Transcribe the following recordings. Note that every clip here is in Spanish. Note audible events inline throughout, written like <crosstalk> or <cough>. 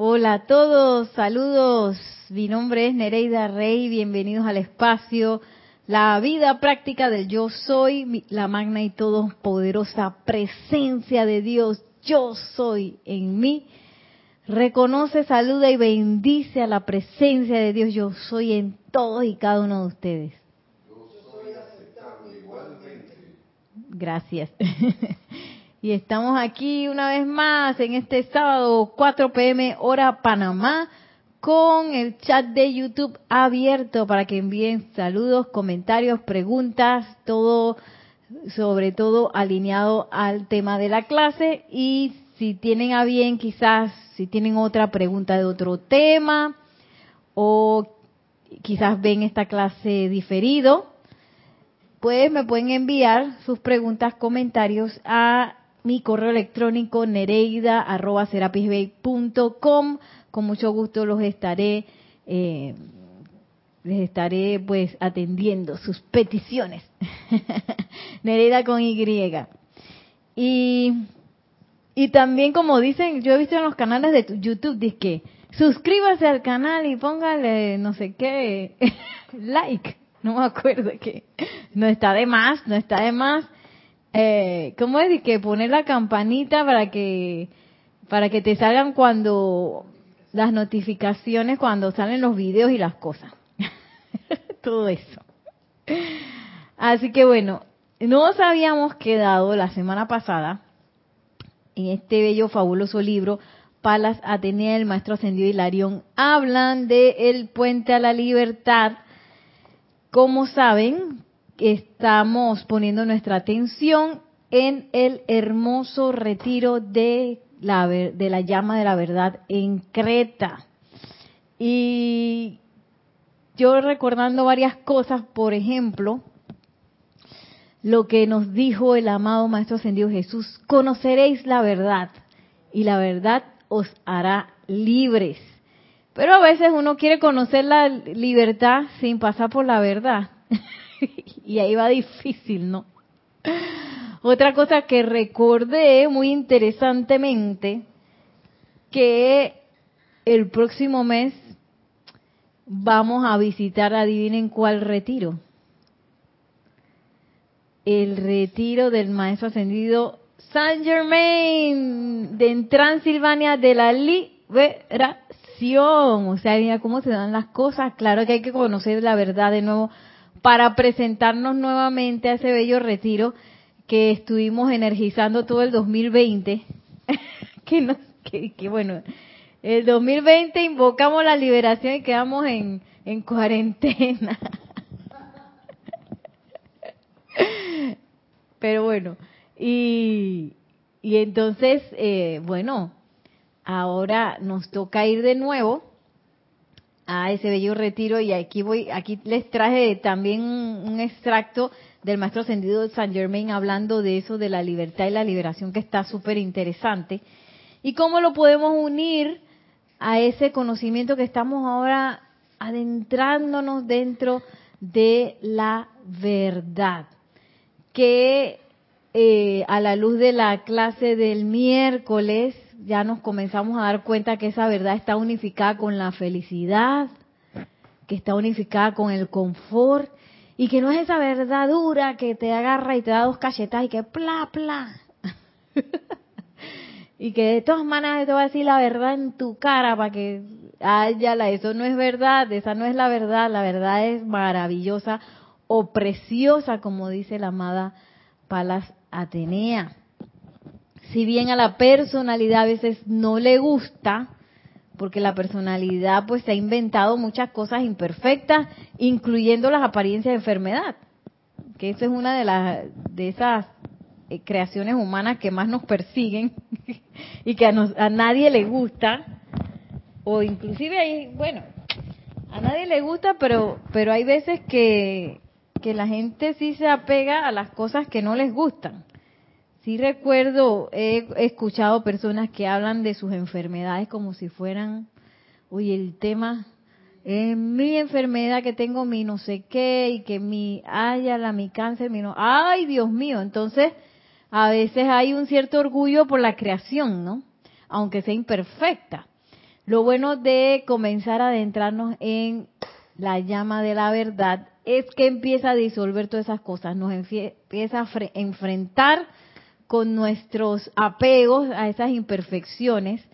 Hola a todos, saludos. Mi nombre es Nereida Rey, bienvenidos al espacio, la vida práctica del yo soy, la magna y todopoderosa presencia de Dios, yo soy en mí. Reconoce, saluda y bendice a la presencia de Dios, yo soy en todos y cada uno de ustedes. Gracias. <laughs> y estamos aquí una vez más en este sábado 4 pm hora Panamá con el chat de YouTube abierto para que envíen saludos, comentarios, preguntas, todo sobre todo alineado al tema de la clase. Y si tienen a bien quizás si tienen otra pregunta de otro tema o quizás ven esta clase diferido, pues me pueden enviar sus preguntas, comentarios a mi correo electrónico nereida.com. Con mucho gusto los estaré, eh, les estaré pues atendiendo sus peticiones. <laughs> Nereida con Y. Y, y también como dicen, yo he visto en los canales de YouTube, dice que suscríbase al canal y póngale no sé qué, <laughs> like. No me acuerdo que no está de más, no está de más eh, ¿cómo es? que poner la campanita para que para que te salgan cuando las notificaciones cuando salen los videos y las cosas. <laughs> Todo eso. Así que bueno, nos habíamos quedado la semana pasada en este bello fabuloso libro Palas Atenea, el maestro ascendido Hilarión, hablan de el puente a la libertad. Como saben, estamos poniendo nuestra atención en el hermoso retiro de la, llama de la verdad en Creta. Y yo recordando varias cosas, por ejemplo, lo que nos dijo el amado Maestro Ascendido Jesús, conoceréis la verdad y la verdad os hará libres. Pero a veces uno quiere conocer la libertad sin pasar por la verdad. <laughs> <laughs> y ahí va difícil, ¿no? Otra cosa que recordé muy interesantemente, que el próximo mes vamos a visitar, adivinen cuál retiro. El retiro del maestro ascendido Saint Germain de Transilvania de la liberación. O sea, mira cómo se dan las cosas. Claro que hay que conocer la verdad de nuevo para presentarnos nuevamente a ese bello retiro que estuvimos energizando todo el 2020. <laughs> que, que, bueno, el 2020 invocamos la liberación y quedamos en, en cuarentena. <laughs> Pero bueno, y, y entonces, eh, bueno, ahora nos toca ir de nuevo a ese bello retiro y aquí voy, aquí les traje también un, extracto del maestro ascendido de San Germain hablando de eso de la libertad y la liberación que está súper interesante y cómo lo podemos unir a ese conocimiento que estamos ahora adentrándonos dentro de la verdad que eh, a la luz de la clase del miércoles ya nos comenzamos a dar cuenta que esa verdad está unificada con la felicidad, que está unificada con el confort y que no es esa verdad dura que te agarra y te da dos cachetas y que pla, pla. <laughs> y que de todas maneras te va a decir la verdad en tu cara para que la eso no es verdad, esa no es la verdad, la verdad es maravillosa o preciosa como dice la amada Palas Atenea si bien a la personalidad a veces no le gusta, porque la personalidad pues se ha inventado muchas cosas imperfectas, incluyendo las apariencias de enfermedad, que esa es una de las de esas eh, creaciones humanas que más nos persiguen <laughs> y que a, a nadie le gusta, o inclusive hay, bueno, a nadie le gusta, pero pero hay veces que que la gente sí se apega a las cosas que no les gustan sí recuerdo, he escuchado personas que hablan de sus enfermedades como si fueran, uy, el tema es mi enfermedad que tengo mi no sé qué y que mi, ay, la, mi cáncer, mi no, ay, Dios mío, entonces a veces hay un cierto orgullo por la creación, ¿no? Aunque sea imperfecta. Lo bueno de comenzar a adentrarnos en la llama de la verdad es que empieza a disolver todas esas cosas, nos empieza a enfrentar con nuestros apegos a esas imperfecciones,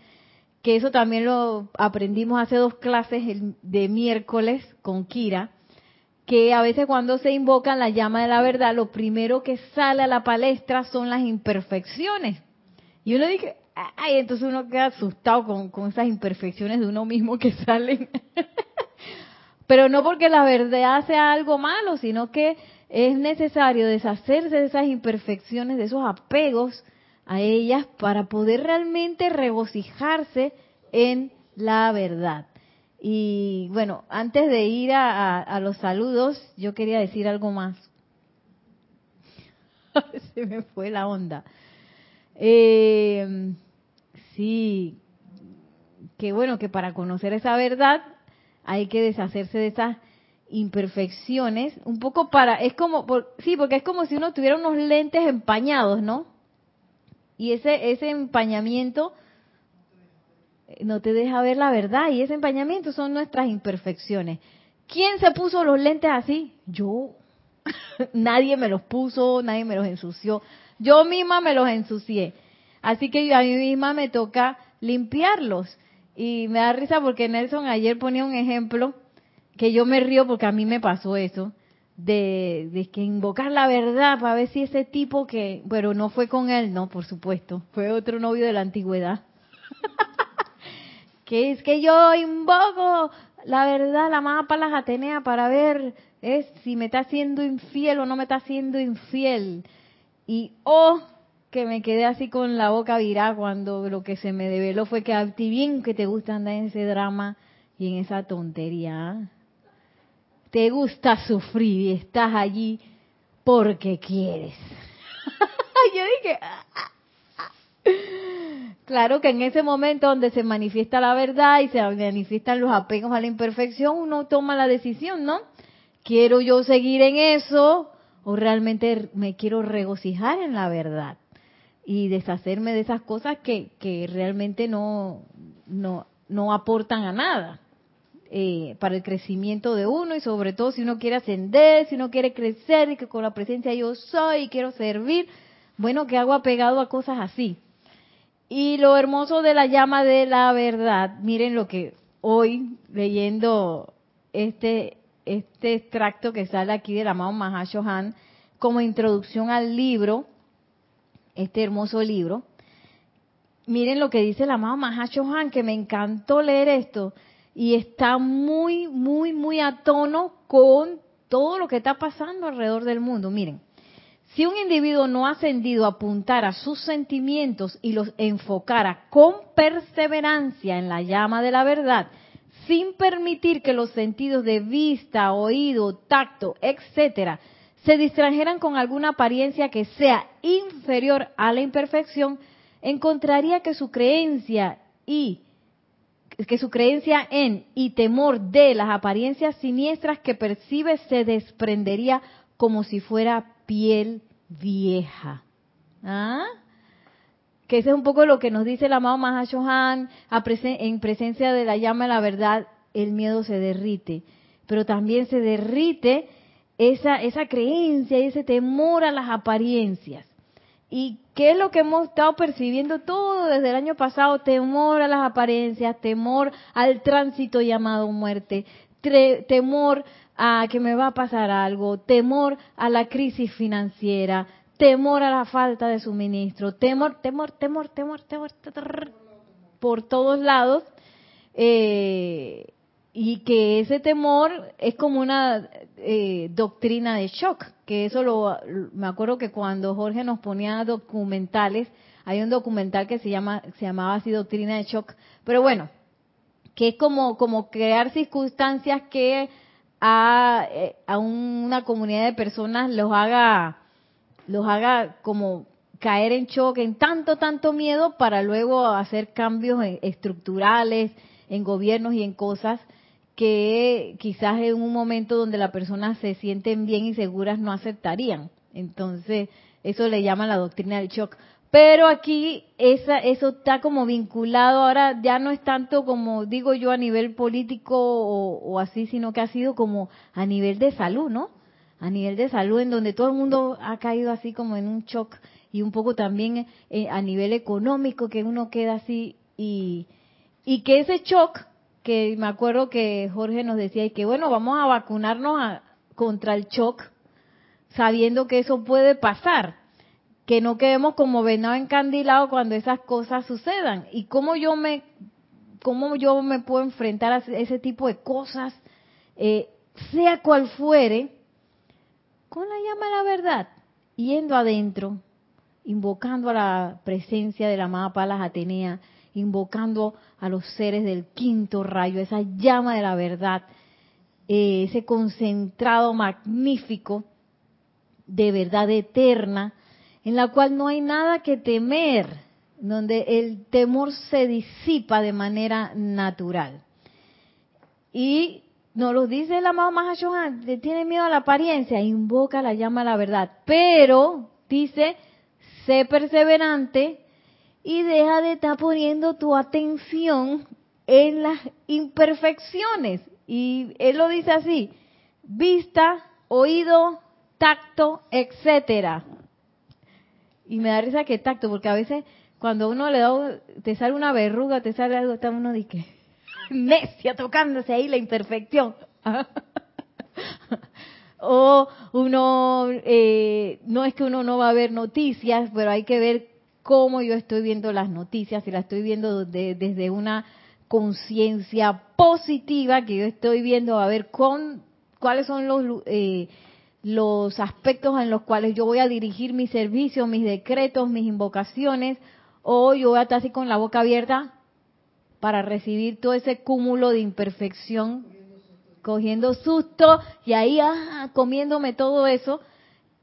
que eso también lo aprendimos hace dos clases de miércoles con Kira, que a veces cuando se invoca la llama de la verdad, lo primero que sale a la palestra son las imperfecciones. Y uno dice, ay, entonces uno queda asustado con, con esas imperfecciones de uno mismo que <laughs> salen. Pero no porque la verdad sea algo malo, sino que es necesario deshacerse de esas imperfecciones, de esos apegos a ellas para poder realmente regocijarse en la verdad. Y bueno, antes de ir a, los saludos, yo quería decir algo más. <laughs> Se me fue la onda. Eh, sí, que bueno, que para conocer esa verdad hay que deshacerse de esas imperfecciones, un poco para, es como, sí, porque es como si uno tuviera unos lentes empañados, ¿no? Y ese, ese empañamiento no te deja ver la verdad y ese empañamiento son nuestras imperfecciones. ¿Quién se puso los lentes así? Yo. <laughs> nadie me los puso, nadie me los ensució. Yo misma me los ensucié. Así que a mí misma me toca limpiarlos. Y me da risa porque Nelson ayer ponía un ejemplo que yo me río porque a mí me pasó eso, de, de, que invocar la verdad para ver si ese tipo que, pero no fue con él, no, por supuesto, fue otro novio de la antigüedad. <laughs> que es que yo invoco la verdad, la mapa las Atenea para ver es si me está haciendo infiel o no me está haciendo infiel. Y oh, que me quedé así con la boca virada cuando lo que se me develó fue que a ti bien que te gusta andar en ese drama y en esa tontería. Te gusta sufrir y estás allí porque quieres. <laughs> Yo dije, ah, ah, ah". claro que en ese momento donde se manifiesta la verdad y se manifiestan los apegos a la imperfección, uno toma la decisión, ¿no? ¿Quiero yo seguir en eso o realmente me quiero regocijar en la verdad? y deshacerme de esas cosas que, que realmente no, no, no aportan a nada eh, para el crecimiento de uno y sobre todo si uno quiere ascender, si uno quiere crecer y que con la presencia yo soy y quiero servir, bueno, que hago apegado a cosas así. Y lo hermoso de la llama de la verdad, miren lo que hoy leyendo este, este extracto que sale aquí del amado Mahashohan como introducción al libro, este hermoso libro. Miren lo que dice el amado Mahacho Han, que me encantó leer esto y está muy, muy, muy a tono con todo lo que está pasando alrededor del mundo. Miren, si un individuo no ha ascendido a apuntar a sus sentimientos y los enfocara con perseverancia en la llama de la verdad, sin permitir que los sentidos de vista, oído, tacto, etcétera, se distrajeran con alguna apariencia que sea inferior a la imperfección, encontraría que su creencia y que su creencia en y temor de las apariencias siniestras que percibe se desprendería como si fuera piel vieja. ¿Ah? Que ese es un poco lo que nos dice el amado Mahashohan, en presencia de la llama de la verdad, el miedo se derrite, pero también se derrite esa, esa creencia y ese temor a las apariencias. ¿Y qué es lo que hemos estado percibiendo todo desde el año pasado? Temor a las apariencias, temor al tránsito llamado muerte, temor a que me va a pasar algo, temor a la crisis financiera, temor a la falta de suministro, temor, temor, temor, temor, temor, por todos lados. Eh, y que ese temor es como una eh, doctrina de shock, que eso lo, me acuerdo que cuando Jorge nos ponía documentales, hay un documental que se llama se llamaba así doctrina de shock, pero bueno, que es como como crear circunstancias que a, eh, a una comunidad de personas los haga los haga como caer en shock, en tanto tanto miedo para luego hacer cambios estructurales en gobiernos y en cosas que quizás en un momento donde las personas se sienten bien y seguras no aceptarían. Entonces, eso le llama la doctrina del shock. Pero aquí esa, eso está como vinculado, ahora ya no es tanto como digo yo a nivel político o, así, sino que ha sido como a nivel de salud, ¿no? A nivel de salud, en donde todo el mundo ha caído así como en un shock y un poco también eh, a nivel económico, que uno queda así y, y que ese shock, que me acuerdo que Jorge nos decía, y que bueno, vamos a vacunarnos contra el shock, sabiendo que eso puede pasar que no quedemos como venado encandilado cuando esas cosas sucedan. Y cómo yo me, cómo yo me puedo enfrentar a ese tipo de cosas, eh, sea cual fuere, con la llama de la verdad, yendo adentro, invocando a la presencia de la amada Palas Atenea, invocando a los seres del quinto rayo, esa llama de la verdad, eh, ese concentrado magnífico de verdad eterna, en la cual no hay nada que temer, donde el temor se disipa de manera natural. Y nos lo dice el amado Mahashohan, le tiene miedo a la apariencia, invoca la llama a la verdad, pero dice, sé perseverante y deja de estar poniendo tu atención en las imperfecciones. Y él lo dice así, vista, oído, tacto, etcétera. Y me da risa que tacto, porque a veces cuando uno le da, te sale una verruga, te sale algo, está uno de que <laughs> necia tocándose ahí la imperfección. <laughs> o uno, eh, no es que uno no va a ver noticias, pero hay que ver cómo yo estoy viendo las noticias, si las estoy viendo desde una conciencia positiva que yo estoy viendo, a ver con, cuáles son los eh, los aspectos en los cuales yo voy a dirigir mi servicio, mis decretos, mis invocaciones, o yo voy a estar así con la boca abierta para recibir todo ese cúmulo de imperfección, cogiendo susto y ahí ah, comiéndome todo eso.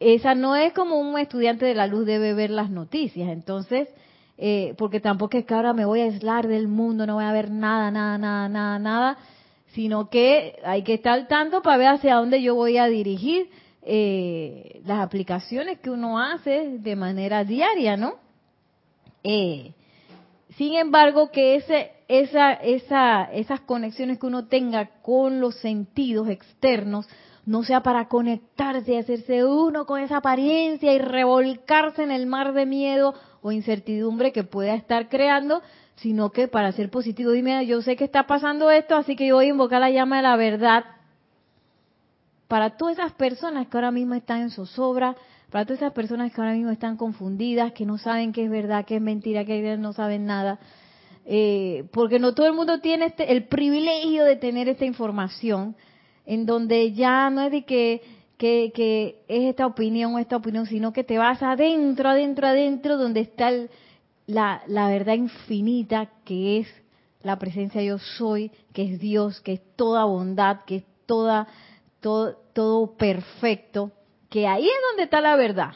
Esa no es como un estudiante de la luz debe ver las noticias. Entonces, eh, porque tampoco es que ahora me voy a aislar del mundo, no voy a ver nada, nada, nada, nada, nada, sino que hay que estar al tanto para ver hacia dónde yo voy a dirigir eh, las aplicaciones que uno hace de manera diaria, ¿no? Eh, sin embargo, que ese, esa, esa, esas conexiones que uno tenga con los sentidos externos no sea para conectarse y hacerse uno con esa apariencia y revolcarse en el mar de miedo o incertidumbre que pueda estar creando, sino que para ser positivo, dime, yo sé que está pasando esto, así que yo voy a invocar la llama de la verdad para todas esas personas que ahora mismo están en zozobra, para todas esas personas que ahora mismo están confundidas, que no saben qué es verdad, qué es mentira, que no saben nada, eh, porque no todo el mundo tiene este, el privilegio de tener esta información, en donde ya no es de que, que, es esta opinión o esta opinión, sino que te vas adentro, adentro, adentro, donde está la, la verdad infinita que es la presencia yo soy, que es Dios, que es toda bondad, que es toda todo, todo perfecto, que ahí es donde está la verdad.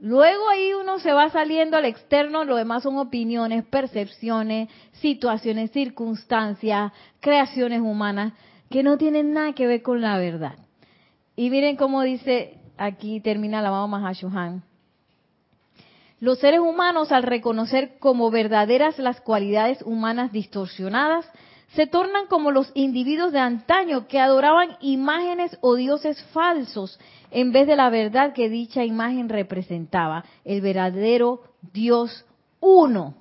Luego ahí uno se va saliendo al externo, lo demás son opiniones, percepciones, situaciones, circunstancias, creaciones humanas que no tienen nada que ver con la verdad. Y miren cómo dice, aquí termina la mamá Mahashohan. Los seres humanos al reconocer como verdaderas las cualidades humanas distorsionadas, se tornan como los individuos de antaño que adoraban imágenes o dioses falsos en vez de la verdad que dicha imagen representaba. El verdadero Dios uno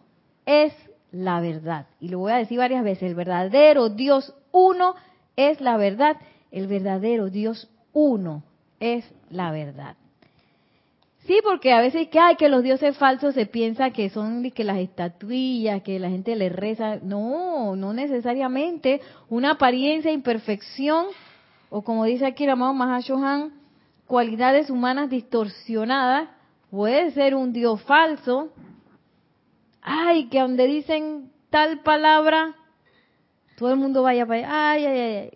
es la verdad. Y lo voy a decir varias veces, el verdadero Dios uno es la verdad. El verdadero Dios uno es la verdad. Sí, porque a veces que hay que los dioses falsos se piensa que son que las estatuillas, que la gente le reza. No, no necesariamente. Una apariencia, imperfección, o como dice aquí el amado Mahashohan, cualidades humanas distorsionadas, puede ser un dios falso. Ay, que donde dicen tal palabra, todo el mundo vaya para allá. Ay, ay, ay.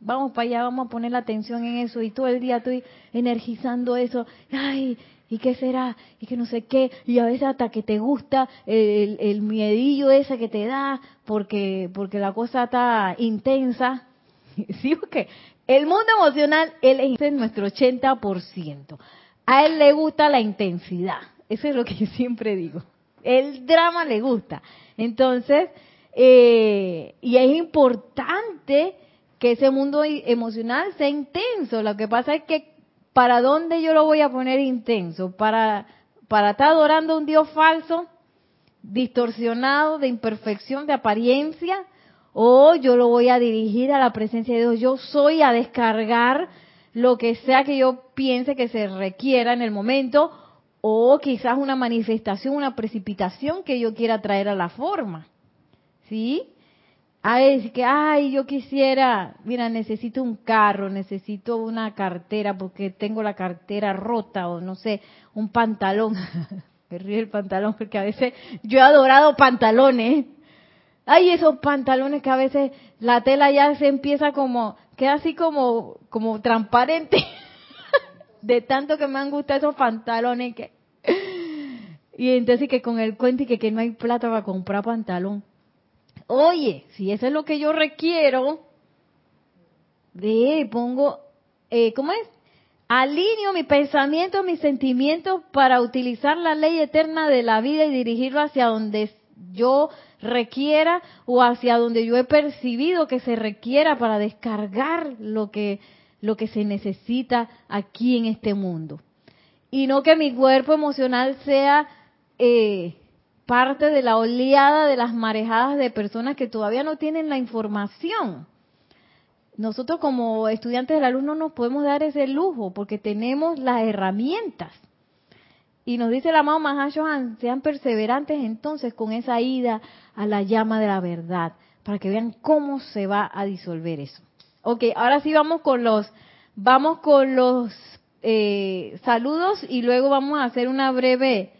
Vamos para allá, vamos a poner la atención en eso y todo el día estoy energizando eso. Ay, ¿y qué será? Y que no sé qué. Y a veces hasta que te gusta el, miedillo ese que te da porque, porque la cosa está intensa. <laughs> Sí, porque el mundo emocional, él es nuestro 80%. A él le gusta la intensidad. Eso es lo que <laughs> siempre digo. El drama le gusta. Entonces, eh, y es importante que ese mundo emocional sea intenso. Lo que pasa es que, ¿para dónde yo lo voy a poner intenso? ¿Para, para estar adorando a un Dios falso, distorsionado, de imperfección, de apariencia? ¿O yo lo voy a dirigir a la presencia de Dios? Yo soy a descargar lo que sea que yo piense que se requiera en el momento, o quizás una manifestación, una precipitación que yo quiera traer a la forma. ¿Sí? A decir que, ay, yo quisiera, mira, necesito un carro, necesito una cartera porque tengo la cartera rota o no sé, un pantalón. <laughs> Me ríe el pantalón porque a veces yo he adorado pantalones. Ay, esos pantalones que a veces la tela ya se empieza como, queda así como, como transparente. <laughs> de tanto que me han gustado esos pantalones que... Y entonces que con el cuento y que, que no hay plata para comprar pantalón. Oye, si eso es lo que yo requiero, de pongo, eh, ¿cómo es? Alineo mi pensamiento, mis sentimientos para utilizar la ley eterna de la vida y dirigirlo hacia donde yo requiera o hacia donde yo he percibido que se requiera para descargar lo que lo que se necesita aquí en este mundo y no que mi cuerpo emocional sea eh, parte de la oleada de las marejadas de personas que todavía no tienen la información. Nosotros como estudiantes del alumno nos podemos dar ese lujo porque tenemos las herramientas. Y nos dice el amado Mahashohan, sean perseverantes entonces con esa ida a la llama de la verdad, para que vean cómo se va a disolver eso. Ok, ahora sí vamos con los, vamos con los eh, saludos y luego vamos a hacer una breve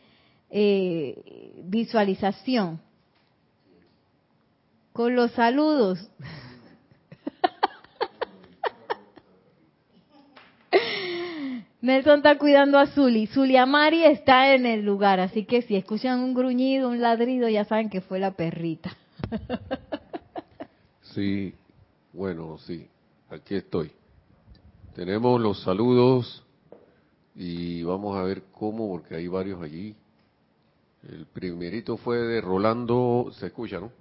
eh, visualización. Con los saludos. <laughs> Nelson está cuidando a Zuli. Zuli Amari está en el lugar, así que si escuchan un gruñido, un ladrido, ya saben que fue la perrita. <laughs> Sí, bueno, sí, aquí estoy. Tenemos los saludos y vamos a ver cómo, porque hay varios allí. El primerito fue de Rolando, se escucha, ¿no?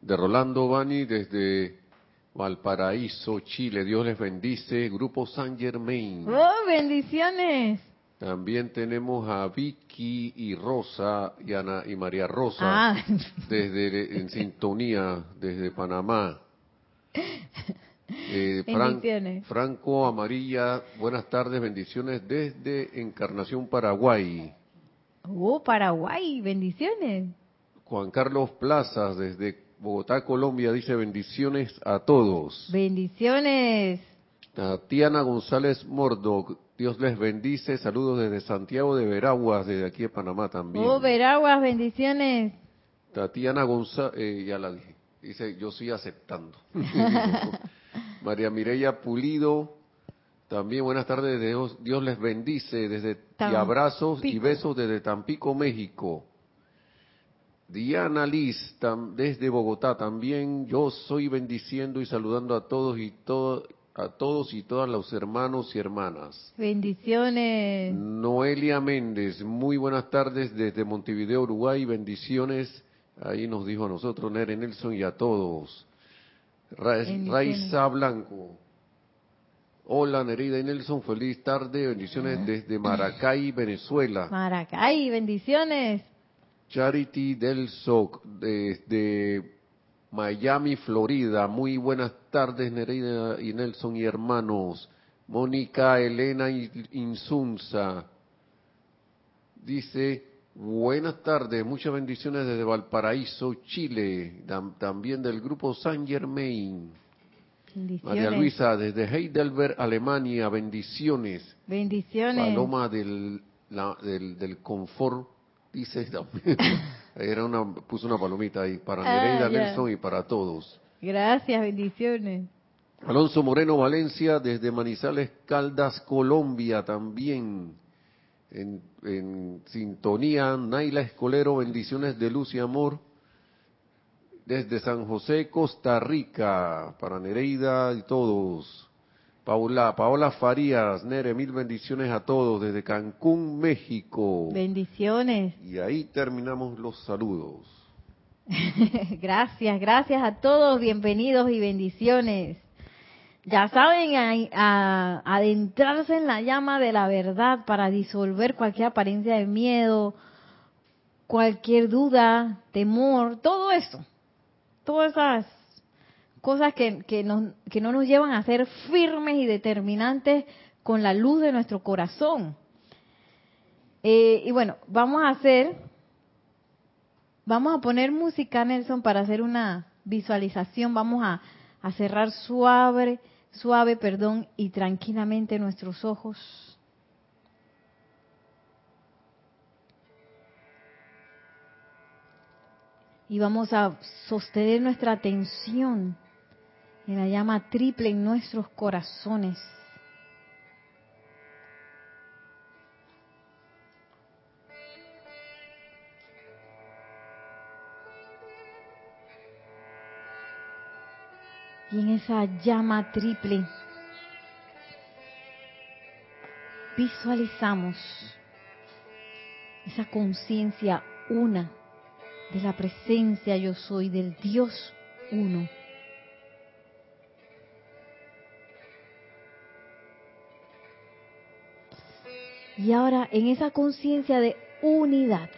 De Rolando Bani desde Valparaíso, Chile. Dios les bendice. Grupo San Germain. ¡Oh, bendiciones! También tenemos a Vicky y Rosa y Ana y María Rosa Ah, desde en sintonía desde Panamá. <laughs> Eh, Fran-. Franco Amarilla, buenas tardes, bendiciones desde Encarnación Paraguay. Oh, Paraguay, bendiciones. Juan Carlos Plazas desde Bogotá, Colombia, dice bendiciones a todos. Bendiciones. Tatiana González Mordo, Dios les bendice, saludos desde Santiago de Veraguas, desde aquí de Panamá también. Oh, Veraguas, bendiciones. Tatiana González, ya la dije, dice yo estoy aceptando. <laughs> <laughs> María Mireya Pulido, también buenas tardes, Dios, Dios les bendice desde y abrazos y besos desde Tampico, México. Diana Liz, tam- desde Bogotá, también yo soy bendiciendo y saludando a todos y todo, a todos y todas los hermanos y hermanas. Bendiciones. Noelia Méndez, muy buenas tardes desde Montevideo, Uruguay, bendiciones. Ahí nos dijo a nosotros, Nere Nelson, y a todos. Ra-. Raiza Blanco. Hola Nereida y Nelson, feliz tarde, bendiciones desde Maracay, Venezuela. Maracay, bendiciones. Charity del SOC, desde Miami, Florida. Muy buenas tardes, Nereida y Nelson y hermanos. Mónica Elena Insunza dice, buenas tardes, muchas bendiciones desde Valparaíso, Chile. Tam- También del grupo San Germain. María Luisa, desde Heidelberg, Alemania, bendiciones. Bendiciones. Paloma del, la- del, del confort, dice también. <laughs> Era una, puso una palomita ahí para Ah, Nereida. Nelson y para todos. Gracias, bendiciones. Alonso Moreno Valencia, desde Manizales Caldas, Colombia, también. En, en sintonía, Naila Escolero, bendiciones de luz y amor. Desde San José, Costa Rica, para Nereida y todos. Paula, Paola Farías, Nere, mil bendiciones a todos desde Cancún, México. Bendiciones. Y ahí terminamos los saludos. <laughs> gracias, gracias a todos, bienvenidos y bendiciones. Ya saben, a, adentrarse en la llama de la verdad para disolver cualquier apariencia de miedo, cualquier duda, temor, todo eso. Todas esas cosas que, que, que no nos llevan a ser firmes y determinantes con la luz de nuestro corazón. Eh, y bueno, vamos a hacer, vamos a poner música, Nelson, para hacer una visualización. Vamos a, a cerrar suave, suave, perdón, y tranquilamente nuestros ojos. Y vamos a sostener nuestra atención en la llama triple en nuestros corazones. Y en esa llama triple visualizamos esa conciencia una de la presencia yo soy del Dios uno. Y ahora en esa conciencia de unidad,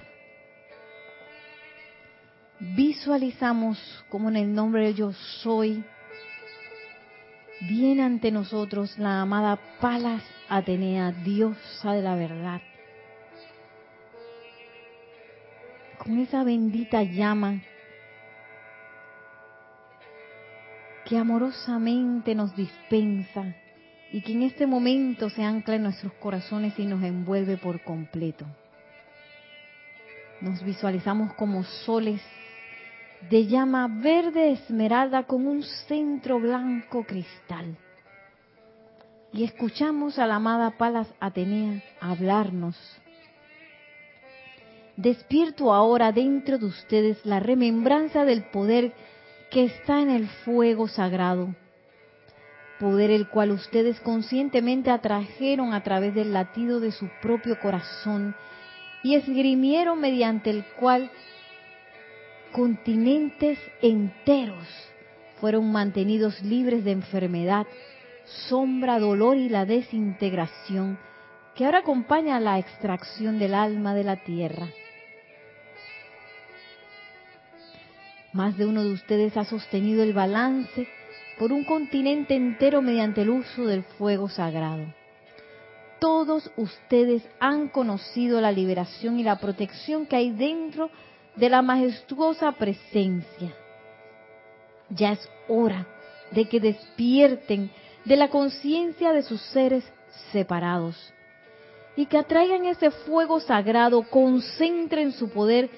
visualizamos como en el nombre de yo soy, viene ante nosotros la amada Palas Atenea, diosa de la verdad. Con esa bendita llama que amorosamente nos dispensa y que en este momento se ancla en nuestros corazones y nos envuelve por completo. Nos visualizamos como soles de llama verde esmeralda con un centro blanco cristal. Y escuchamos a la amada Palas Atenea hablarnos. Despierto ahora dentro de ustedes la remembranza del poder que está en el fuego sagrado poder el cual ustedes conscientemente atrajeron a través del latido de su propio corazón y esgrimieron mediante el cual continentes enteros fueron mantenidos libres de enfermedad, sombra, dolor y la desintegración que ahora acompaña la extracción del alma de la tierra. Más de uno de ustedes ha sostenido el balance por un continente entero mediante el uso del fuego sagrado. Todos ustedes han conocido la liberación y la protección que hay dentro de la majestuosa presencia. Ya es hora de que despierten de la conciencia de sus seres separados y que atraigan ese fuego sagrado, concentren su poder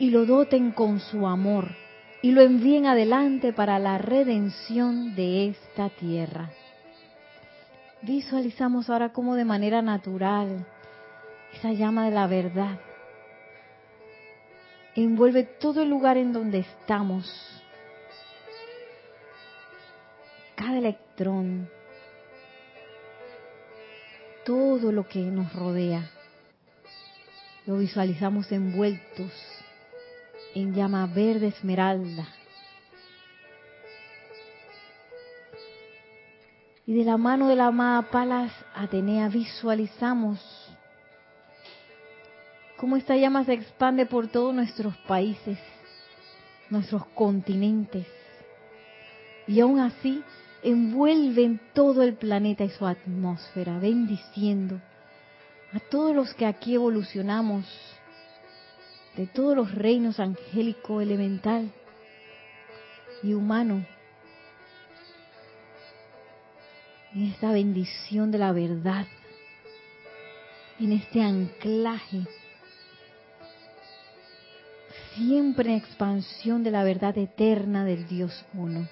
y lo doten con su amor y lo envíen adelante para la redención de esta tierra. Visualizamos ahora como de manera natural esa llama de la verdad envuelve todo el lugar en donde estamos, cada electrón, todo lo que nos rodea. Lo visualizamos envueltos en llama verde esmeralda. Y de la mano de la amada Palas Atenea visualizamos cómo esta llama se expande por todos nuestros países, nuestros continentes. Y aún así envuelve en todo el planeta y su atmósfera, bendiciendo a todos los que aquí evolucionamos de todos los reinos angélico, elemental y humano. En esta bendición de la verdad, en este anclaje, siempre en expansión de la verdad eterna del Dios uno,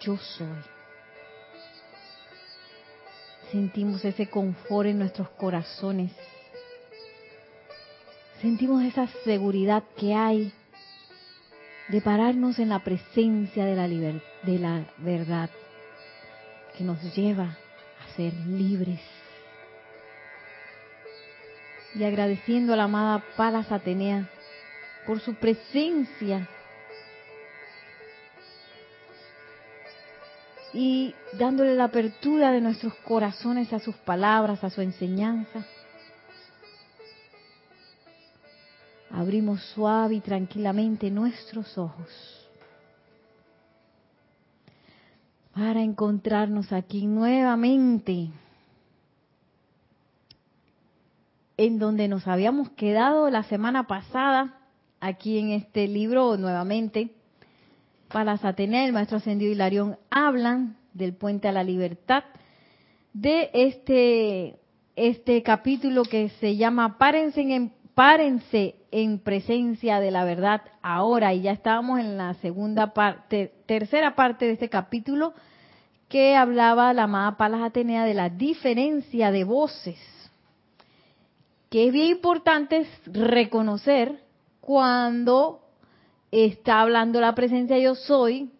yo soy. Sentimos ese confort en nuestros corazones sentimos esa seguridad que hay de pararnos en la presencia de la, de la verdad que nos lleva a ser libres. Y agradeciendo a la amada Palas Atenea por su presencia y dándole la apertura de nuestros corazones a sus palabras, a su enseñanza. Abrimos suave y tranquilamente nuestros ojos para encontrarnos aquí nuevamente en donde nos habíamos quedado la semana pasada, aquí en este libro nuevamente, para Atenea, el maestro ascendido Hilarión hablan del puente a la libertad, de este, este capítulo que se llama Párense en, párense en presencia de la verdad ahora, y ya estábamos en la segunda parte, tercera parte de este capítulo, que hablaba la amada Palas Atenea de la diferencia de voces, que es bien importante reconocer cuando está hablando la presencia yo soy,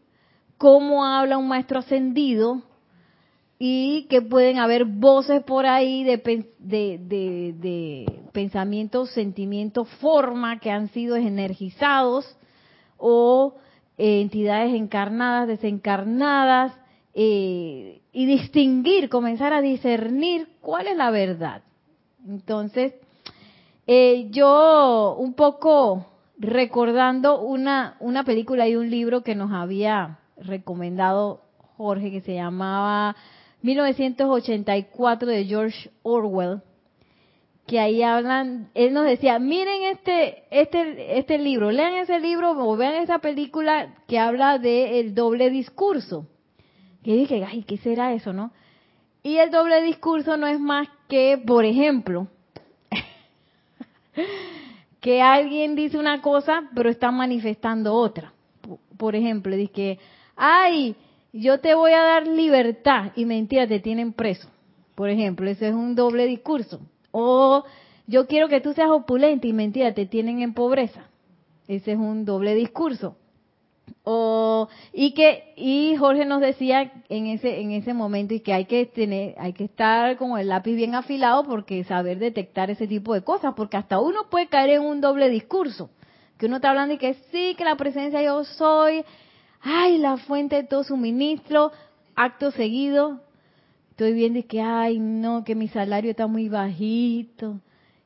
cómo habla un maestro ascendido y que pueden haber voces por ahí de, de, pensamientos, sentimientos, forma que han sido energizados o eh, entidades encarnadas, desencarnadas, eh, y distinguir, comenzar a discernir cuál es la verdad. Entonces, eh, yo un poco recordando una, una película y un libro que nos había recomendado Jorge, que se llamaba 1984 de George Orwell, que ahí hablan, él nos decía, miren este, este, este libro, lean ese libro o vean esa película que habla del doble discurso. Que dije, ay, ¿qué será eso, no? Y el doble discurso no es más que, por ejemplo, <laughs> que alguien dice una cosa pero está manifestando otra. Por ejemplo, dice ay, yo te voy a dar libertad y mentira, te tienen preso. Por ejemplo, ese es un doble discurso. O yo quiero que tú seas opulente y mentira, te tienen en pobreza. Ese es un doble discurso. O, y que y Jorge nos decía en ese en ese momento y que hay que tener hay que estar con el lápiz bien afilado porque saber detectar ese tipo de cosas porque hasta uno puede caer en un doble discurso que uno está hablando y que sí que la presencia yo soy ay la fuente de todo suministro acto seguido estoy viendo y que ay no que mi salario está muy bajito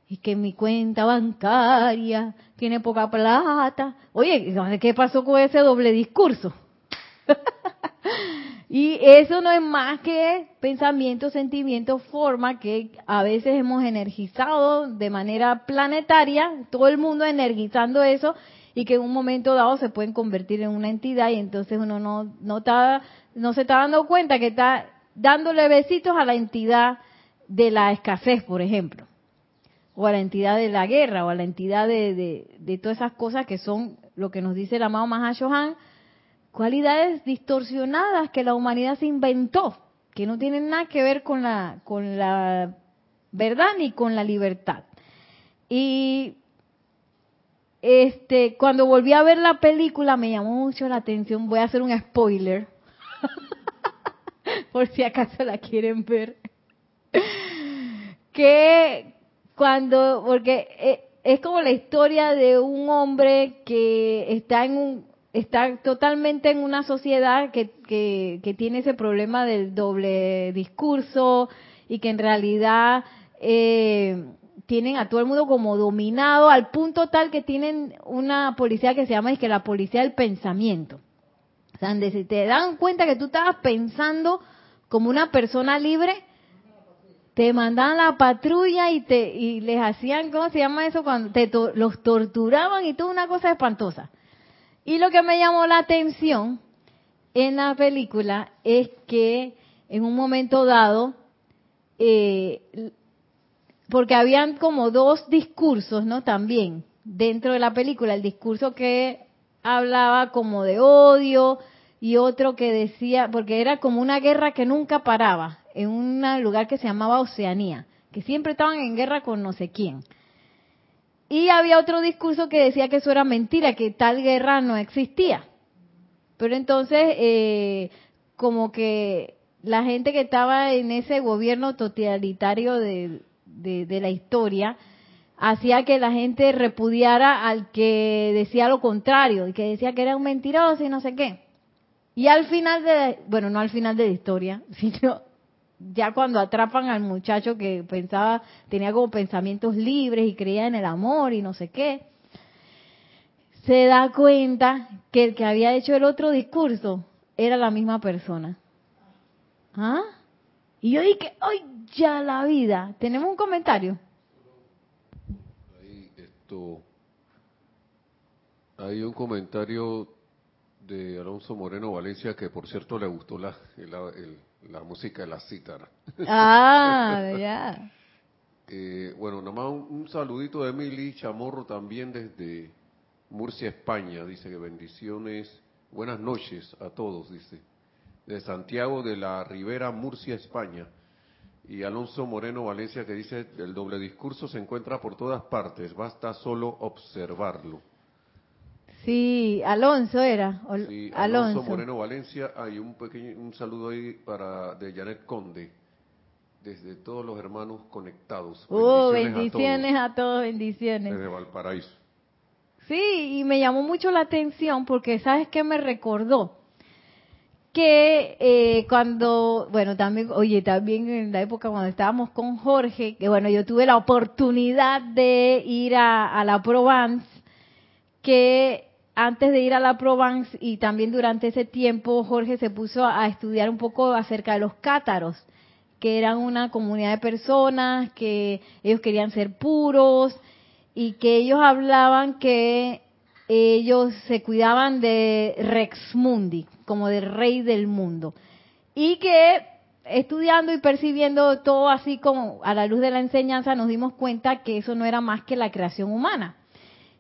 y que mi cuenta bancaria tiene poca plata. Oye, ¿qué pasó con ese doble discurso? <laughs> y eso no es más que pensamiento, sentimiento, forma que a veces hemos energizado de manera planetaria, todo el mundo energizando eso y que en un momento dado se pueden convertir en una entidad y entonces uno no, no, está, no se está dando cuenta que está dándole besitos a la entidad de la escasez, por ejemplo o a la entidad de la guerra, o a la entidad de, de, todas esas cosas que son lo que nos dice el amado Mahashohan, cualidades distorsionadas que la humanidad se inventó, que no tienen nada que ver con la, con la verdad ni con la libertad. Y este, cuando volví a ver la película me llamó mucho la atención, voy a hacer un spoiler, <laughs> por si acaso la quieren ver, que cuando, porque eh, es como la historia de un hombre que está en un, está totalmente en una sociedad que, que, tiene ese problema del doble discurso y que en realidad eh, tienen a todo el mundo como dominado al punto tal que tienen una policía que se llama es que la policía del pensamiento. O sea, si te dan cuenta que tú estabas pensando como una persona libre, te mandaban la patrulla y te y les hacían, ¿cómo se llama eso? Cuando te los torturaban y toda una cosa espantosa. Y lo que me llamó la atención en la película es que en un momento dado, eh, porque habían como dos discursos, ¿no? También dentro de la película, el discurso que hablaba como de odio y otro que decía, porque era como una guerra que nunca paraba, en un lugar que se llamaba Oceanía, que siempre estaban en guerra con no sé quién. Y había otro discurso que decía que eso era mentira, que tal guerra no existía. Pero entonces, eh, como que la gente que estaba en ese gobierno totalitario de, de, la historia hacía que la gente repudiara al que decía lo contrario y que decía que era un mentiroso y no sé qué. Y al final de, bueno, no al final de la historia, <laughs> sino ya cuando atrapan al muchacho que pensaba, tenía como pensamientos libres y creía en el amor y no sé qué, se da cuenta que el que había hecho el otro discurso era la misma persona. ¿Ah? Y yo dije, ¡ay, ya la vida! ¿Tenemos un comentario? Ahí, esto, hay un comentario de Alonso Moreno Valencia que, por cierto, le gustó la, la música de la cítara. Ah, <laughs> ya. eh, bueno, nomás un, un, saludito de Emily Chamorro también desde Murcia, España. Dice que bendiciones, buenas noches a todos, dice de Santiago de la Ribera, Murcia, España. Y Alonso Moreno Valencia que dice, el doble discurso se encuentra por todas partes, basta solo observarlo. Sí, Alonso era. Sí, Alonso, Moreno Valencia, hay un pequeño un saludo ahí para de Janet Conde, desde todos los hermanos conectados. Oh, bendiciones, a, todos. bendiciones. Desde Valparaíso. Sí, y me llamó mucho la atención porque, ¿sabes qué me recordó? Que eh, cuando, bueno, también, oye, también en la época cuando estábamos con Jorge, que bueno, yo tuve la oportunidad de ir a, la Provence, que antes de ir a la Provence y también durante ese tiempo Jorge se puso a estudiar un poco acerca de los cátaros, que eran una comunidad de personas que ellos querían ser puros y que ellos hablaban que ellos se cuidaban de Rex Mundi, como del rey del mundo. Y que estudiando y percibiendo todo así como a la luz de la enseñanza nos dimos cuenta que eso no era más que la creación humana.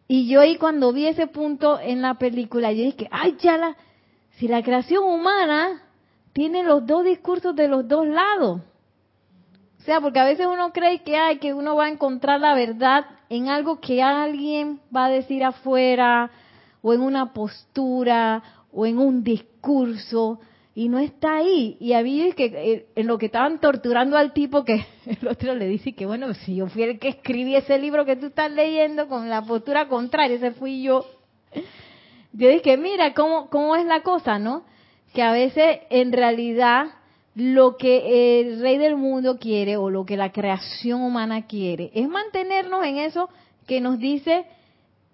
Y yo ahí cuando vi ese punto en la película, yo dije, ay, ya la, si la creación humana tiene los dos discursos de los dos lados. O sea, porque a veces uno cree que hay que uno va a encontrar la verdad en algo que alguien va a decir afuera, o en una postura, o en un discurso, y no está ahí. Y había que en lo que estaban torturando al tipo que <laughs> el otro le dice que bueno, si yo fui el que escribí ese libro que tú estás leyendo con la postura contraria, ese fui yo. Yo dije, mira cómo, cómo es la cosa, ¿no? Que a veces en realidad lo que el rey del mundo quiere o lo que la creación humana quiere es mantenernos en eso que nos dice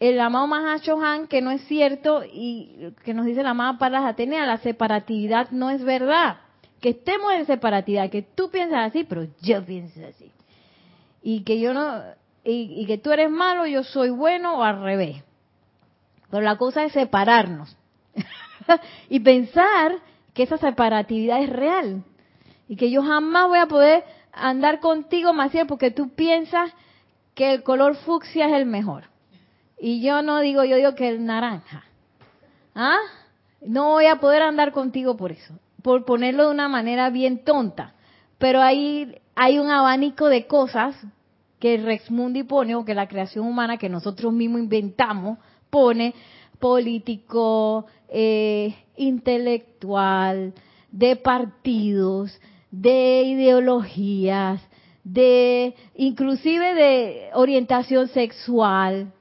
el amado Mahacho Han, que no es cierto, y que nos dice la amada Palas Atenea, la separatividad no es verdad. Que estemos en separatividad, que tú piensas así, pero yo pienso así. Y que yo no, y, que tú eres malo, yo soy bueno, o al revés. Pero la cosa es separarnos. <laughs> y pensar que esa separatividad es real y que yo jamás voy a poder andar contigo, Maciel, porque tú piensas que el color fucsia es el mejor. Y yo no digo, yo digo que el naranja. ¿Ah? No voy a poder andar contigo por eso, por ponerlo de una manera bien tonta. Pero ahí hay un abanico de cosas que Rex Mundi pone, o que la creación humana que nosotros mismos inventamos, pone político, eh, intelectual, de partidos, de ideologías, de inclusive de orientación sexual,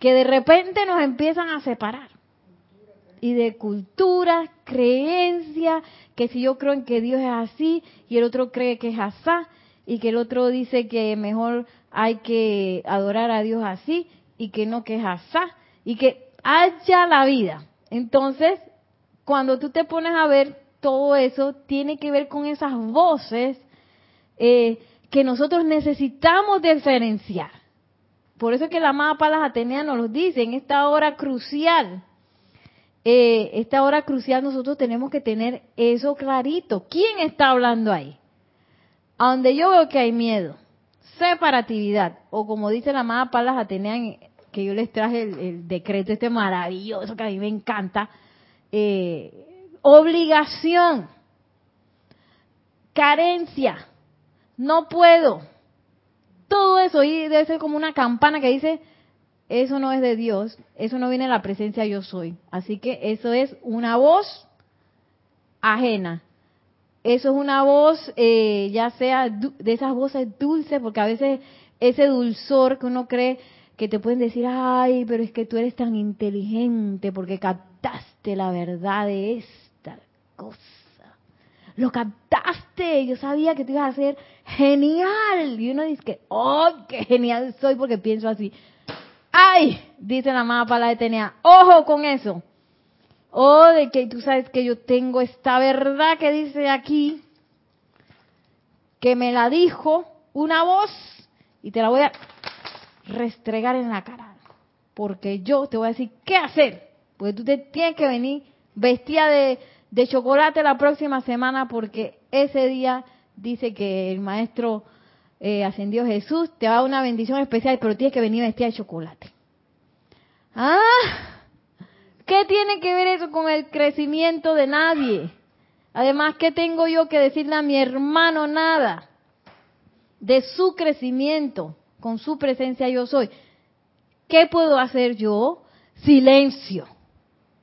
que de repente nos empiezan a separar. Y de cultura, creencia, que si yo creo en que Dios es así y el otro cree que es así, y que el otro dice que mejor hay que adorar a Dios así y que no que es así, y que haya la vida. Entonces, cuando tú te pones a ver todo eso tiene que ver con esas voces eh, que nosotros necesitamos diferenciar. Por eso es que la amada Palas Atenea nos lo dice, en esta hora crucial, eh, esta hora crucial nosotros tenemos que tener eso clarito. ¿Quién está hablando ahí? A donde yo veo que hay miedo, separatividad, o como dice la amada Palas Atenea, que yo les traje el, decreto este maravilloso que a mí me encanta, eh, obligación, carencia, no puedo. Todo eso y debe ser como una campana que dice, eso no es de Dios, eso no viene de la presencia yo soy. Así que eso es una voz ajena. eso es una voz, eh, ya sea de esas voces dulces, porque a veces ese dulzor que uno cree que te pueden decir, ay, pero es que tú eres tan inteligente porque captaste la verdad de esta cosa. Lo captaste, yo sabía que te ibas a hacer genial. Y uno dice que, oh, qué genial soy porque pienso así. Ay, dice la mamá para la Tenea, ojo con eso. Oh, de que tú sabes que yo tengo esta verdad que dice aquí, que me la dijo una voz y te la voy a restregar en la cara. Porque yo te voy a decir qué hacer. Porque tú te tienes que venir vestida de, de chocolate la próxima semana porque ese día dice que el maestro eh, ascendió Jesús te va a dar una bendición especial, pero tienes que venir vestida de chocolate. Ah, ¿qué tiene que ver eso con el crecimiento de nadie? Además, ¿qué tengo yo que decirle a mi hermano nada de su crecimiento? Con su presencia yo soy. ¿Qué puedo hacer yo? Silencio.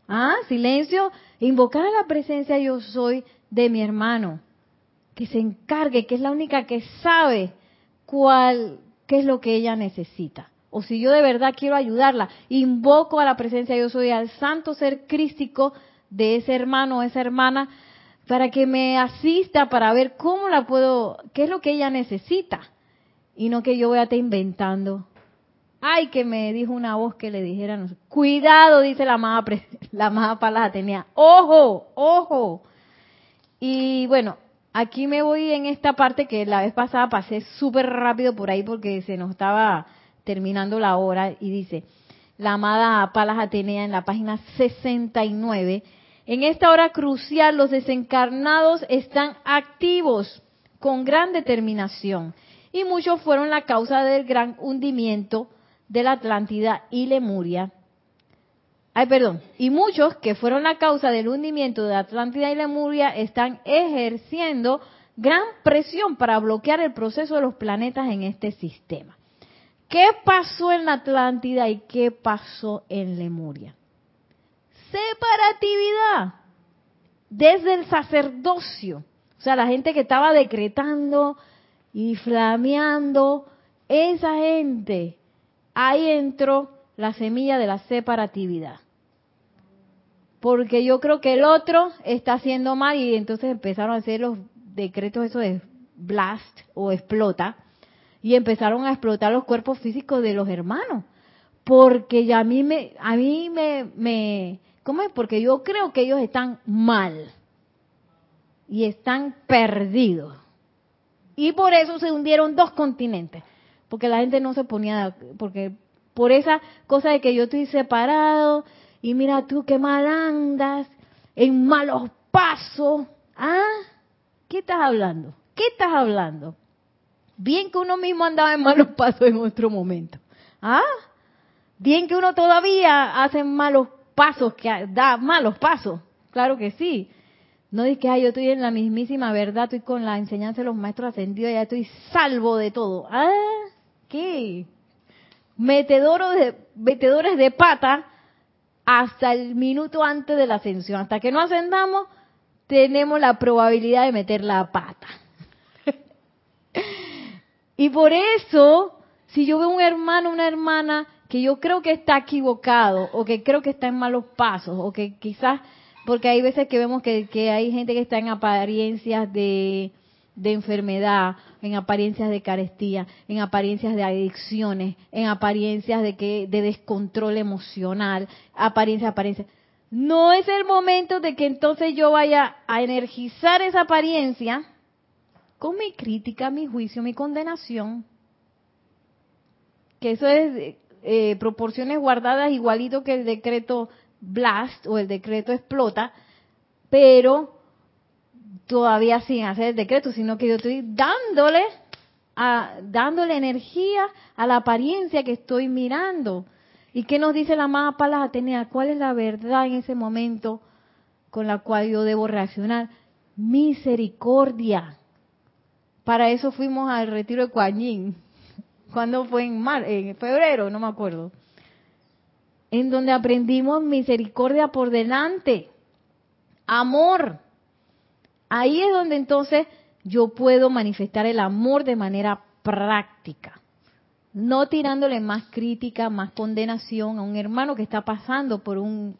Ah, silencio. Invocar a la presencia yo soy de mi hermano. Que se encargue, que es la única que sabe cuál, qué es lo que ella necesita. O si yo de verdad quiero ayudarla, invoco a la presencia yo soy al santo ser crístico de ese hermano o esa hermana para que me asista para ver cómo la puedo, qué es lo que ella necesita y no que yo voy a estar inventando. Ay, que me dijo una voz que le dijera, cuidado, dice la amada, <laughs> la amada Palas tenía, ojo, ojo. Y bueno, aquí me voy en esta parte que la vez pasada pasé súper rápido por ahí porque se nos estaba terminando la hora y dice, la amada Palas Atenea en la página 69, en esta hora crucial los desencarnados están activos con gran determinación y muchos fueron la causa del gran hundimiento de la Atlántida y Lemuria. Ay, perdón. Y muchos que fueron la causa del hundimiento de Atlántida y Lemuria están ejerciendo gran presión para bloquear el proceso de los planetas en este sistema. ¿Qué pasó en la Atlántida y qué pasó en Lemuria? Separatividad desde el sacerdocio. O sea, la gente que estaba decretando y flameando, esa gente, ahí entró la semilla de la separatividad. Porque yo creo que el otro está haciendo mal y entonces empezaron a hacer los decretos eso de blast o explota y empezaron a explotar los cuerpos físicos de los hermanos. Porque ya a mí me, a mí me, me, ¿cómo es? Porque yo creo que ellos están mal y están perdidos. Y por eso se hundieron dos continentes, porque la gente no se ponía, porque por esa cosa de que yo estoy separado y mira tú qué mal andas, en malos pasos. ¿Ah? ¿Qué estás hablando? ¿Qué estás hablando? Bien que uno mismo andaba en malos pasos en otro momento. ¿Ah? Bien que uno todavía hace malos pasos, que da malos pasos. Claro que sí. No dice que yo estoy en la mismísima verdad, estoy con la enseñanza de los maestros ascendidos, ya estoy salvo de todo. Ah. Metedores de, metedores de pata hasta el minuto antes de la ascensión. Hasta que no ascendamos, tenemos la probabilidad de meter la pata. <laughs> y por eso, si yo veo un hermano, una hermana que yo creo que está equivocado, o que creo que está en malos pasos, o que quizás porque hay veces que vemos que, hay gente que está en apariencias de, enfermedad, en apariencias de carestía, en apariencias de adicciones, en apariencias de que de descontrol emocional, apariencia, apariencia. No es el momento de que entonces yo vaya a energizar esa apariencia con mi crítica, mi juicio, mi condenación. Que eso es eh, proporciones guardadas igualito que el decreto blast o el decreto explota, pero todavía sin hacer el decreto, sino que yo estoy dándole a, dándole energía a la apariencia que estoy mirando. ¿Y qué nos dice la amada Palas Atenea? ¿Cuál es la verdad en ese momento con la cual yo debo reaccionar? Misericordia. Para eso fuimos al retiro de Coañín. <laughs> cuando fue en febrero? No me acuerdo en donde aprendimos misericordia por delante, amor. Ahí es donde entonces yo puedo manifestar el amor de manera práctica, no tirándole más crítica, más condenación a un hermano que está pasando por un...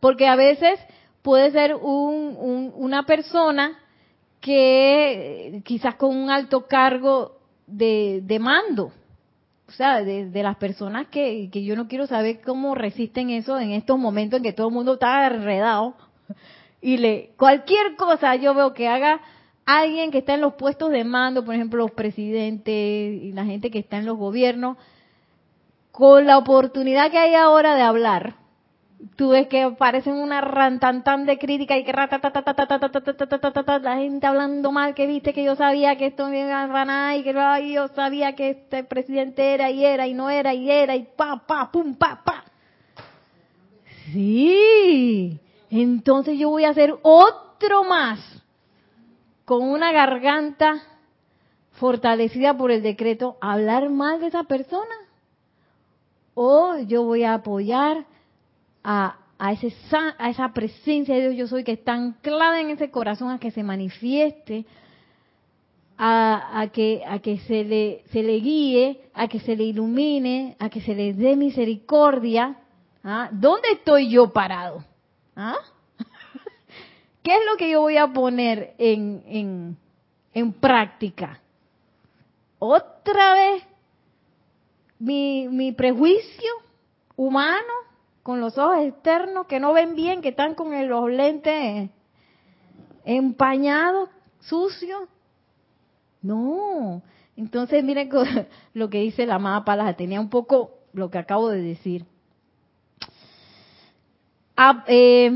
Porque a veces puede ser un, una persona que quizás con un alto cargo de, de mando, o sea, de, las personas que, que, yo no quiero saber cómo resisten eso en estos momentos en que todo el mundo está enredado y le cualquier cosa yo veo que haga alguien que está en los puestos de mando, por ejemplo, los presidentes y la gente que está en los gobiernos, con la oportunidad que hay ahora de hablar, tú ves que parecen una rantantan de crítica y que la gente hablando mal, que viste que yo sabía que esto me iba a y que yo sabía que este presidente era y era y no era y era y pa, pa, pum, pa, pa. Sí, entonces yo voy a hacer otro más con una garganta fortalecida por el decreto, hablar mal de esa persona. O yo voy a apoyar a, a, ese, a esa presencia de Dios yo soy que está anclada en ese corazón a que se manifieste, a, a, que, a que se le, se le guíe, a que se le ilumine, a que se le dé misericordia. ¿Ah? ¿Dónde estoy yo parado? ¿Ah? ¿Qué es lo que yo voy a poner en, en, en práctica? Otra vez mi, mi prejuicio humano con los ojos externos que no ven bien, que están con los lentes empañados, sucios. No. Entonces, miren <laughs> lo que dice la amada Palas, tenía un poco lo que acabo de decir. Ah, eh,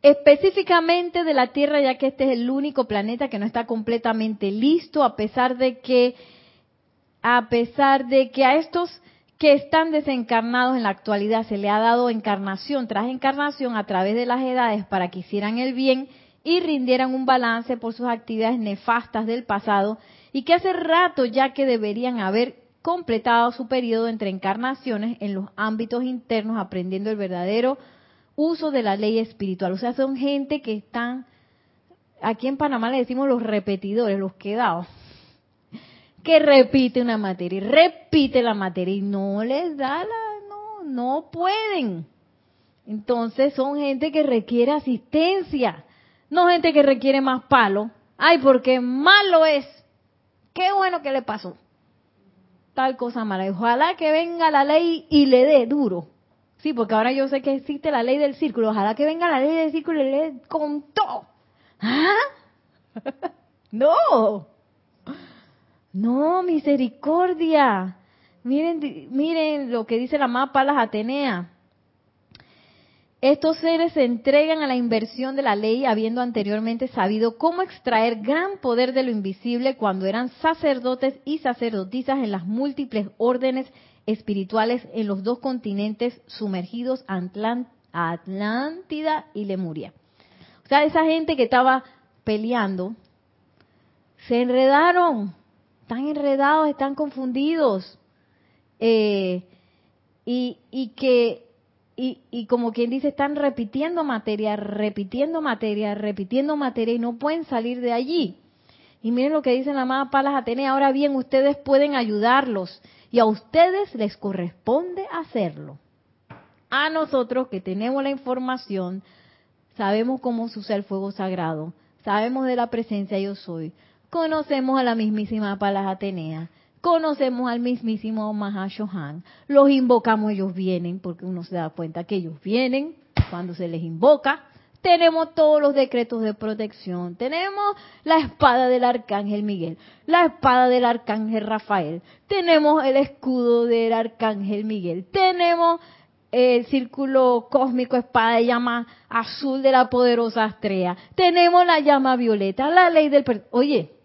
específicamente de la Tierra, ya que este es el único planeta que no está completamente listo, a pesar de que, a pesar de que a estos que están desencarnados en la actualidad. Se le ha dado encarnación tras encarnación a través de las edades para que hicieran el bien y rindieran un balance por sus actividades nefastas del pasado y que hace rato ya que deberían haber completado su periodo entre encarnaciones en los ámbitos internos aprendiendo el verdadero uso de la ley espiritual. O sea, son gente que están, aquí en Panamá le decimos los repetidores, los quedados que repite una materia y repite la materia y no les da la, no, no pueden. Entonces son gente que requiere asistencia, no gente que requiere más palo. Ay, porque malo es. Qué bueno que le pasó. Tal cosa mala. Ojalá que venga la ley y le dé duro. Sí, porque ahora yo sé que existe la ley del círculo. Ojalá que venga la ley del círculo y le dé con todo. ¿Ah? <laughs> no. No, misericordia. Miren, miren lo que dice la mapa las Atenea. Estos seres se entregan a la inversión de la ley habiendo anteriormente sabido cómo extraer gran poder de lo invisible cuando eran sacerdotes y sacerdotisas en las múltiples órdenes espirituales en los dos continentes sumergidos, Atlántida y Lemuria. O sea, esa gente que estaba peleando, se enredaron están enredados, están confundidos. Eh, y, y, que, y, y, como quien dice, están repitiendo materia, repitiendo materia, repitiendo materia y no pueden salir de allí. Y miren lo que dice la amada Palas Atenea. Ahora bien, ustedes pueden ayudarlos y a ustedes les corresponde hacerlo. A nosotros que tenemos la información, sabemos cómo se el fuego sagrado, sabemos de la presencia yo soy, conocemos a la mismísima Palas Atenea, conocemos al mismísimo Mahashohan, los invocamos, ellos vienen, porque uno se da cuenta que ellos vienen cuando se les invoca. Tenemos todos los decretos de protección, tenemos la espada del arcángel Miguel, la espada del arcángel Rafael, tenemos el escudo del arcángel Miguel, tenemos el círculo cósmico espada de llama azul de la poderosa Astrea, tenemos la llama violeta, la ley del... Oye,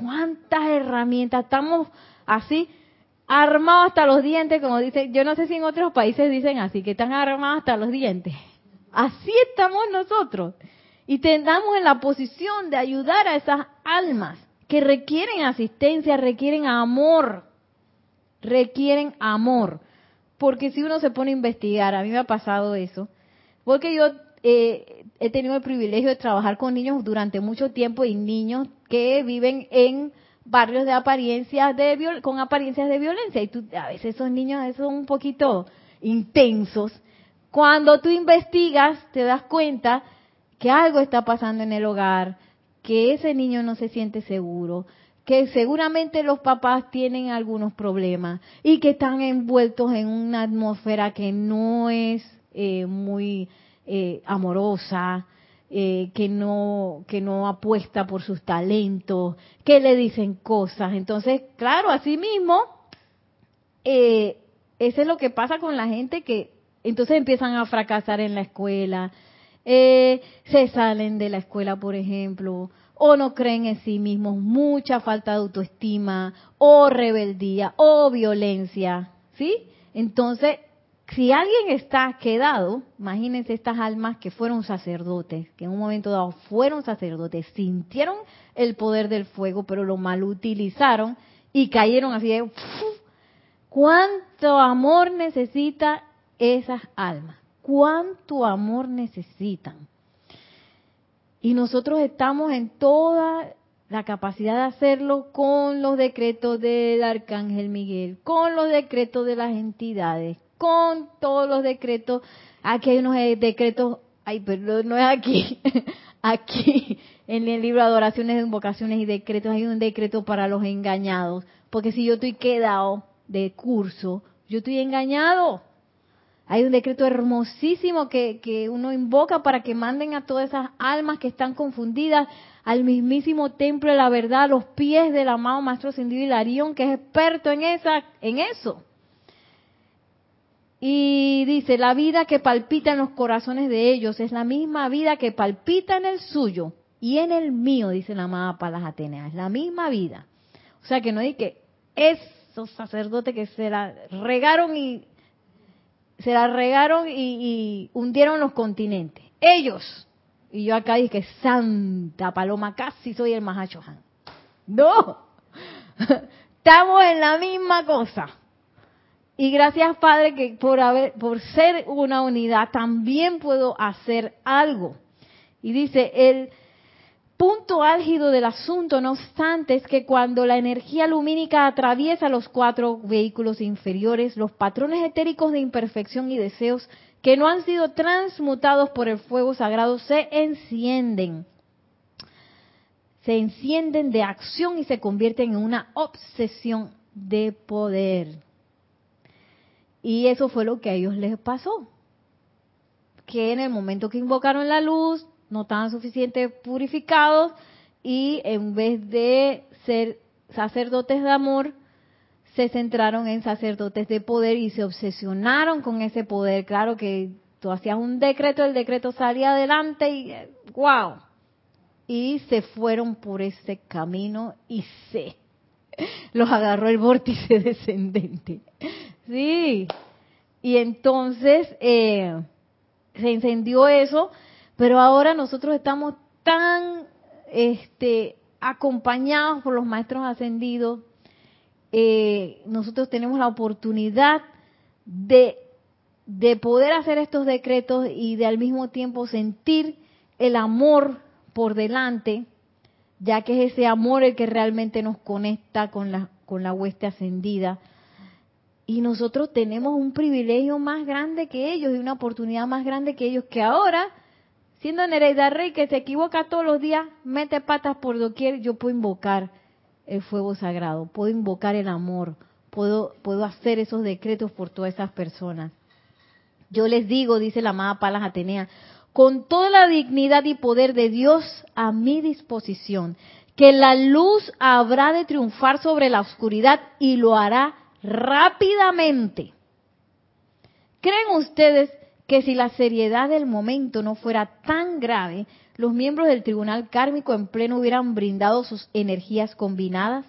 cuántas herramientas, estamos así armados hasta los dientes, como dice, yo no sé si en otros países dicen así, que están armados hasta los dientes. Así estamos nosotros. Y tengamos en la posición de ayudar a esas almas que requieren asistencia, requieren amor, requieren amor. Porque si uno se pone a investigar, a mí me ha pasado eso, porque yo eh, he tenido el privilegio de trabajar con niños durante mucho tiempo y niños que viven en barrios de apariencias de con apariencias de violencia y tú, a veces esos niños son un poquito intensos. Cuando tú investigas te das cuenta que algo está pasando en el hogar, que ese niño no se siente seguro, que seguramente los papás tienen algunos problemas y que están envueltos en una atmósfera que no es eh, muy eh, amorosa, eh, que no que no apuesta por sus talentos, que le dicen cosas. Entonces, claro, así mismo, eh, eso es lo que pasa con la gente que entonces empiezan a fracasar en la escuela, eh, se salen de la escuela, por ejemplo, o no creen en sí mismos, mucha falta de autoestima, o rebeldía, o violencia, ¿sí? Entonces, si alguien está quedado, imagínense estas almas que fueron sacerdotes, que en un momento dado fueron sacerdotes, sintieron el poder del fuego, pero lo mal utilizaron y cayeron así de... ¿Cuánto amor necesita esas almas? ¿Cuánto amor necesitan? Y nosotros estamos en toda la capacidad de hacerlo con los decretos del Arcángel Miguel, con los decretos de las entidades, con todos los decretos. Aquí hay unos eh, decretos, ay, pero no es aquí, <laughs> aquí en el libro de adoraciones, invocaciones y decretos hay un decreto para los engañados, porque si yo estoy quedado de curso, yo estoy engañado. Hay un decreto hermosísimo que, que uno invoca para que manden a todas esas almas que están confundidas al mismísimo templo de la verdad, a los pies del amado Maestro Ascendido Hilarión, que es experto en, esa, en eso. Y dice, la vida que palpita en los corazones de ellos es la misma vida que palpita en el suyo y en el mío, dice la amada Palas Atenea, es la misma vida. O sea que no que esos sacerdotes que se la regaron y se la regaron y, hundieron los continentes. Ellos. Y yo acá dije, Santa Paloma, casi soy el Mahachohan. No, <laughs> estamos en la misma cosa. Y gracias, Padre, que por, haber, por ser una unidad también puedo hacer algo. Y dice, el punto álgido del asunto, no obstante, es que cuando la energía lumínica atraviesa los cuatro vehículos inferiores, los patrones etéricos de imperfección y deseos que no han sido transmutados por el fuego sagrado se encienden. Se encienden de acción y se convierten en una obsesión de poder. Y eso fue lo que a ellos les pasó. Que en el momento que invocaron la luz, no estaban suficientemente purificados y en vez de ser sacerdotes de amor, se centraron en sacerdotes de poder y se obsesionaron con ese poder. Claro que tú hacías un decreto, el decreto salía adelante y wow. Y se fueron por ese camino y se los agarró el vórtice <laughs> descendente. Sí. Y entonces eh, se encendió eso, pero ahora nosotros estamos tan este, acompañados por los maestros ascendidos, eh, nosotros tenemos la oportunidad de, de poder hacer estos decretos y de al mismo tiempo sentir el amor por delante, ya que es ese amor el que realmente nos conecta con la, con la hueste ascendida y nosotros tenemos un privilegio más grande que ellos y una oportunidad más grande que ellos, que ahora, siendo Nereida Rey, que se equivoca todos los días, mete patas por doquier, yo puedo invocar el fuego sagrado, puedo invocar el amor, puedo, puedo hacer esos decretos por todas esas personas. Yo les digo, dice la amada Palas Atenea, con toda la dignidad y poder de Dios a mi disposición, que la luz habrá de triunfar sobre la oscuridad y lo hará rápidamente. ¿Creen ustedes que si la seriedad del momento no fuera tan grave, los miembros del tribunal kármico en pleno hubieran brindado sus energías combinadas?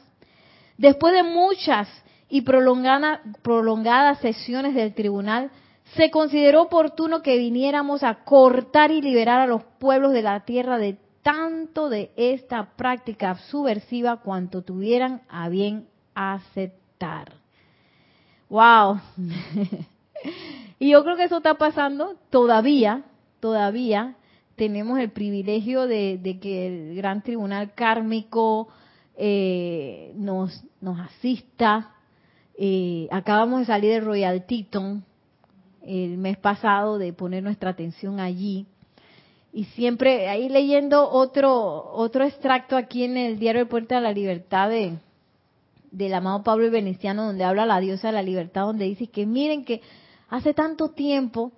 Después de muchas y prolongadas sesiones del tribunal, se consideró oportuno que viniéramos a cortar y liberar a los pueblos de la tierra de tanto de esta práctica subversiva cuanto tuvieran a bien aceptar. Wow. <laughs> y yo creo que eso está pasando todavía todavía tenemos el privilegio de, que el gran tribunal kármico eh, nos, nos asista. Eh, acabamos de salir de Royal Teton el mes pasado, de poner nuestra atención allí. Y siempre ahí leyendo otro, otro extracto aquí en el diario El Puerta de la Libertad de, del amado Pablo el Veneciano, donde habla la diosa de la libertad, donde dice que miren que hace tanto tiempo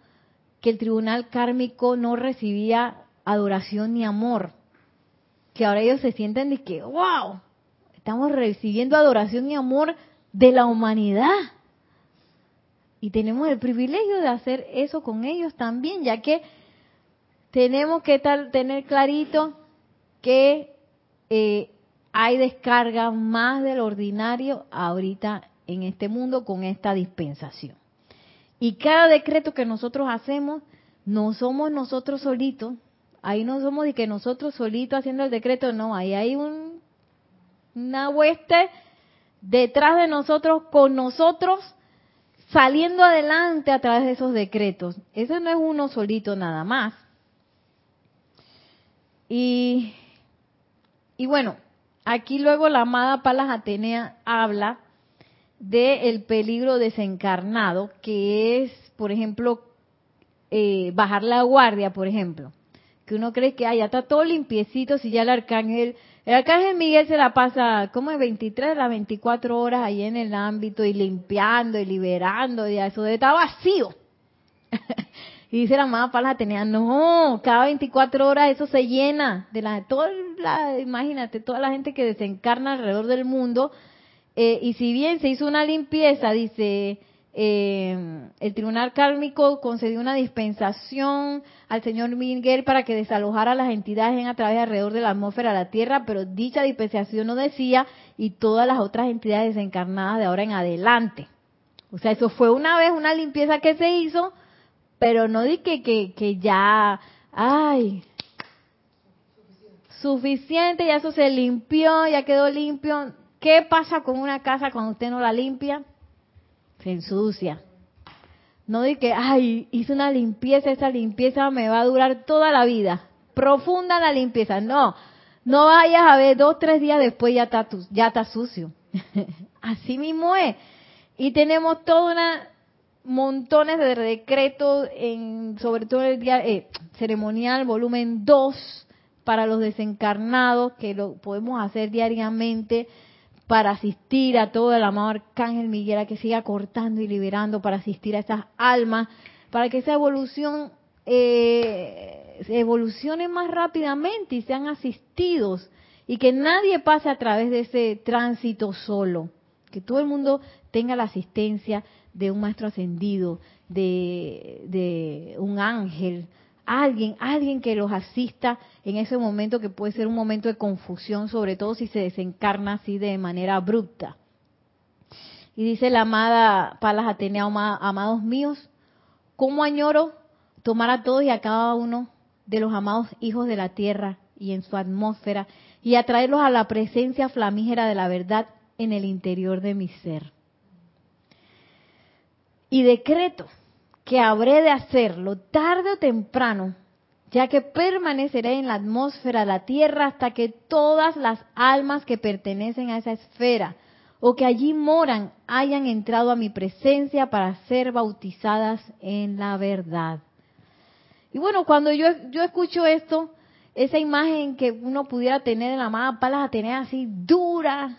que el tribunal kármico no recibía adoración ni amor, que ahora ellos se sienten de que, wow, estamos recibiendo adoración y amor de la humanidad. Y tenemos el privilegio de hacer eso con ellos también, ya que tenemos que tener clarito que eh, hay descarga más del ordinario ahorita en este mundo con esta dispensación. Y cada decreto que nosotros hacemos, no somos nosotros solitos, ahí no somos de que nosotros solitos haciendo el decreto, no, ahí hay un, una hueste detrás de nosotros, con nosotros, saliendo adelante a través de esos decretos. Ese no es uno solito nada más. Y, y bueno, aquí luego la amada Palas Atenea habla del peligro desencarnado, que es, por ejemplo, eh, bajar la guardia, por ejemplo. Que uno cree que ya está todo limpiecito si ya el arcángel, el arcángel Miguel se la pasa como de 23 a las 24 horas ahí en el ámbito y limpiando y liberando, y eso de estar vacío. <laughs> y dice la amada Palas Atenea, no, cada 24 horas eso se llena de la, toda la, imagínate, toda la gente que desencarna alrededor del mundo, eh, y si bien se hizo una limpieza, dice, eh, el tribunal kármico concedió una dispensación al señor Miguel para que desalojara las entidades en a través alrededor de la atmósfera de la Tierra, pero dicha dispensación no decía y todas las otras entidades desencarnadas de ahora en adelante. O sea, eso fue una vez una limpieza que se hizo, pero no di que, que, que ya, ay, suficiente, ya eso se limpió, ya quedó limpio. ¿Qué pasa con una casa cuando usted no la limpia? Se ensucia. No de que, ay, hice una limpieza, esa limpieza me va a durar toda la vida. Profunda la limpieza. No, no vayas a ver dos, tres días después ya está, ya está sucio. <laughs> Así mismo es. Y tenemos toda una montones de decretos en sobre todo el día eh, ceremonial volumen 2 para los desencarnados que lo podemos hacer diariamente para asistir a todo el amado Arcángel Miguel a que siga cortando y liberando, para asistir a esas almas, para que esa evolución eh, evolucione más rápidamente y sean asistidos y que nadie pase a través de ese tránsito solo, que todo el mundo tenga la asistencia de un maestro ascendido, de, de un ángel, alguien, alguien que los asista en ese momento que puede ser un momento de confusión, sobre todo si se desencarna así de manera abrupta. Y dice la amada Palas Atenea, amados míos, ¿cómo añoro tomar a todos y a cada uno de los amados hijos de la tierra y en su atmósfera y atraerlos a la presencia flamígera de la verdad en el interior de mi ser? Y decreto que habré de hacerlo tarde o temprano, ya que permaneceré en la atmósfera de la Tierra hasta que todas las almas que pertenecen a esa esfera o que allí moran hayan entrado a mi presencia para ser bautizadas en la verdad. Y bueno, cuando yo, yo escucho esto, esa imagen que uno pudiera tener en la mano, palas a tener así dura,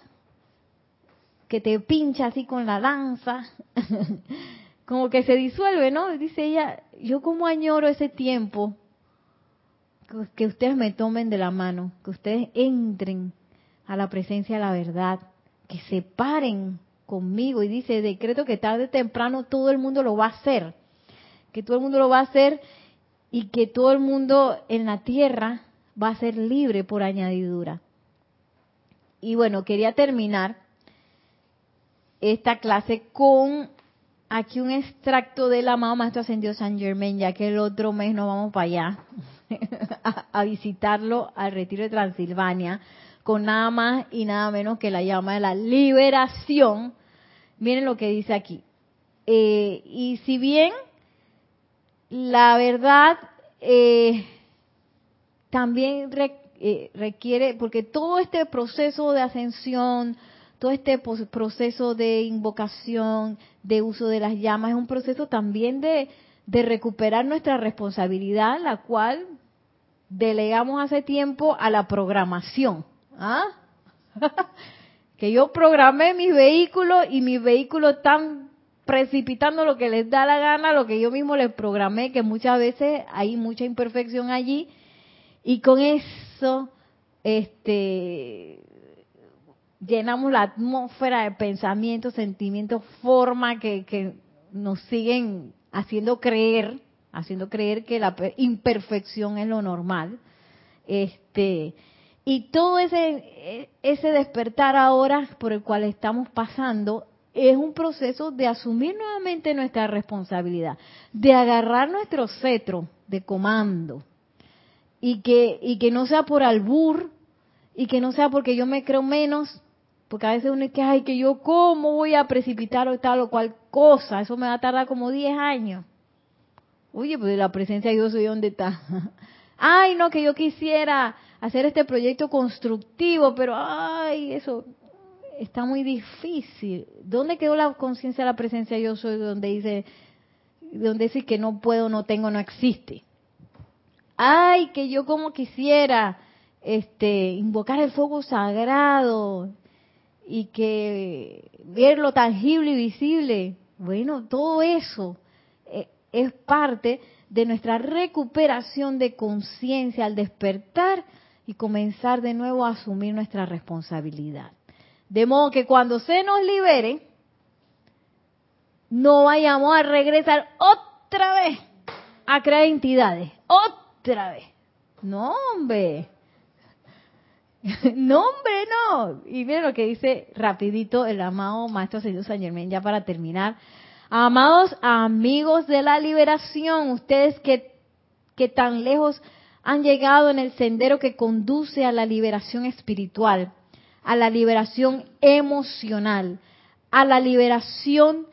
que te pincha así con la lanza, <laughs> como que se disuelve, ¿no? Dice ella, yo como añoro ese tiempo que ustedes me tomen de la mano, que ustedes entren a la presencia de la verdad, que se paren conmigo y dice, decreto que tarde o temprano todo el mundo lo va a hacer, que todo el mundo lo va a hacer y que todo el mundo en la tierra va a ser libre por añadidura. Y bueno, quería terminar esta clase con aquí un extracto del amado Maestro Ascendido San Germain, ya que el otro mes nos vamos para allá <laughs> a, visitarlo al retiro de Transilvania, con nada más y nada menos que la llama de la liberación. Miren lo que dice aquí. Eh, y si bien la verdad eh, también eh, requiere, porque todo este proceso de ascensión, todo este proceso de invocación, de uso de las llamas, es un proceso también de, recuperar nuestra responsabilidad, la cual delegamos hace tiempo a la programación. ¿Ah? <laughs> que yo programé mis vehículos y mis vehículos están precipitando lo que les da la gana, lo que yo mismo les programé, que muchas veces hay mucha imperfección allí, y con eso este llenamos la atmósfera de pensamientos, sentimientos, forma que, que nos siguen haciendo creer, haciendo creer que la imperfección es lo normal. Este, y todo ese, ese despertar ahora por el cual estamos pasando es un proceso de asumir nuevamente nuestra responsabilidad, de agarrar nuestro cetro de comando y que, y que no sea por albur y que no sea porque yo me creo menos, porque a veces uno es que, ay, que yo cómo voy a precipitar o tal o cual cosa, eso me va a tardar como 10 años. Oye, pues la presencia de Dios, ¿dónde está? <laughs> ay, no, que yo quisiera hacer este proyecto constructivo, pero, ay, eso, está muy difícil. ¿Dónde quedó la conciencia de la presencia yo soy donde dice donde dice que no puedo, no tengo, no existe? Ay, que yo como quisiera este invocar el fuego sagrado y que ver lo tangible y visible. Bueno, todo eso eh, es parte de nuestra recuperación de conciencia al despertar y comenzar de nuevo a asumir nuestra responsabilidad. De modo que cuando se nos libere, no vayamos a regresar otra vez a crear entidades. Otra vez. No, hombre. <laughs> No, hombre, no. Y miren lo que dice rapidito el amado Maestro Señor San Germán, ya para terminar. Amados amigos de la liberación, ustedes que, que tan lejos han llegado en el sendero que conduce a la liberación espiritual a la liberación emocional, a la liberación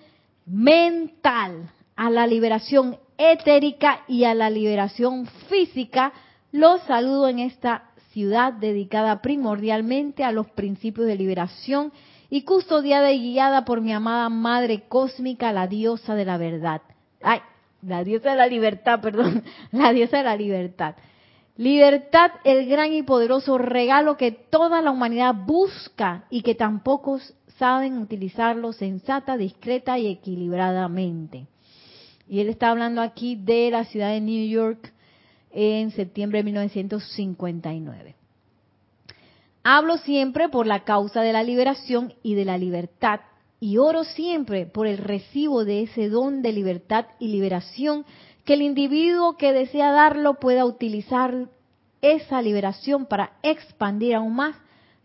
mental, a la liberación etérica y a la liberación física, los saludo en esta ciudad dedicada primordialmente a los principios de liberación y custodiada y guiada por mi amada Madre Cósmica, la diosa de la verdad. Ay, la diosa de la libertad, <laughs> perdón, la diosa de la libertad. Libertad, el gran y poderoso regalo que toda la humanidad busca y que tan pocos saben utilizarlo sensata, discreta y equilibradamente. Y él está hablando aquí de la ciudad de New York en septiembre de 1959. Hablo siempre por la causa de la liberación y de la libertad y oro siempre por el recibo de ese don de libertad y liberación que el individuo que desea darlo pueda utilizar esa liberación para expandir aún más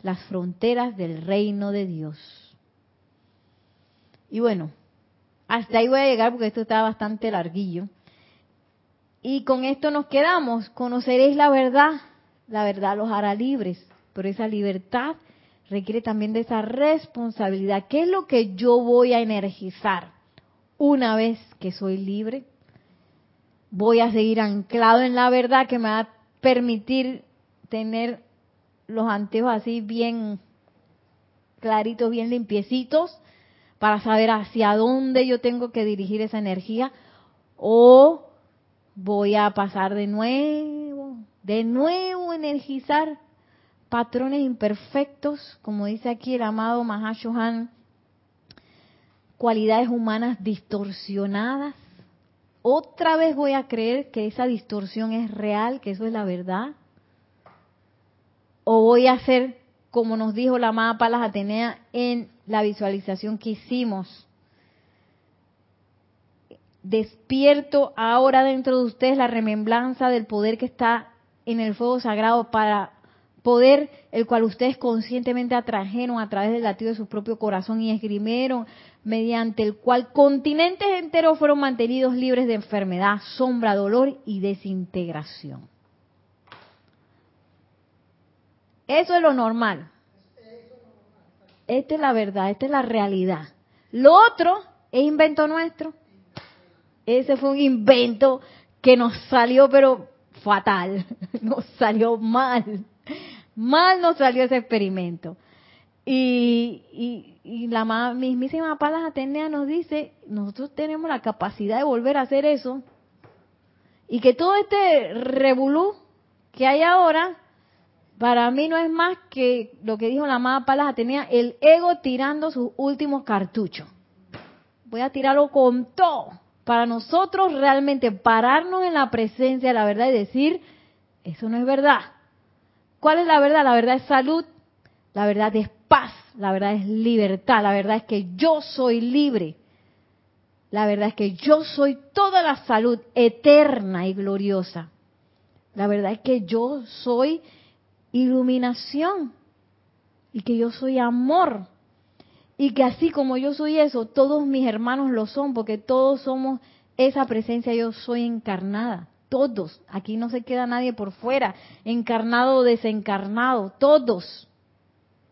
las fronteras del reino de Dios. Y bueno, hasta ahí voy a llegar porque esto está bastante larguillo. Y con esto nos quedamos. Conoceréis la verdad. La verdad los hará libres. Pero esa libertad requiere también de esa responsabilidad. ¿Qué es lo que yo voy a energizar una vez que soy libre? voy a seguir anclado en la verdad que me va a permitir tener los anteojos así bien claritos, bien limpiecitos, para saber hacia dónde yo tengo que dirigir esa energía, o voy a pasar de nuevo, de nuevo energizar patrones imperfectos, como dice aquí el amado Mahashohan, cualidades humanas distorsionadas, otra vez voy a creer que esa distorsión es real, que eso es la verdad. O voy a hacer como nos dijo la amada Palas Atenea en la visualización que hicimos. Despierto ahora dentro de ustedes la remembranza del poder que está en el fuego sagrado para poder el cual ustedes conscientemente atrajeron a través del latido de su propio corazón y esgrimieron mediante el cual continentes enteros fueron mantenidos libres de enfermedad, sombra, dolor y desintegración. Eso es lo normal. Esta es la verdad, esta es la realidad. Lo otro es invento nuestro. Ese fue un invento que nos salió, pero fatal, <laughs> nos salió mal, mal nos salió ese experimento. Y, y, la mismísima Palas Atenea nos dice, nosotros tenemos la capacidad de volver a hacer eso, y que todo este revolú que hay ahora, para mí no es más que lo que dijo la amada Palas Atenea, el ego tirando sus últimos cartuchos. Voy a tirarlo con todo para nosotros realmente pararnos en la presencia de la verdad y decir, eso no es verdad. ¿Cuál es la verdad? La verdad es salud, la verdad es paz, la verdad es libertad, la verdad es que yo soy libre. La verdad es que yo soy toda la salud eterna y gloriosa. La verdad es que yo soy iluminación y que yo soy amor y que así como yo soy eso, todos mis hermanos lo son, porque todos somos esa presencia, yo soy encarnada, todos, aquí no se queda nadie por fuera, encarnado o desencarnado, todos,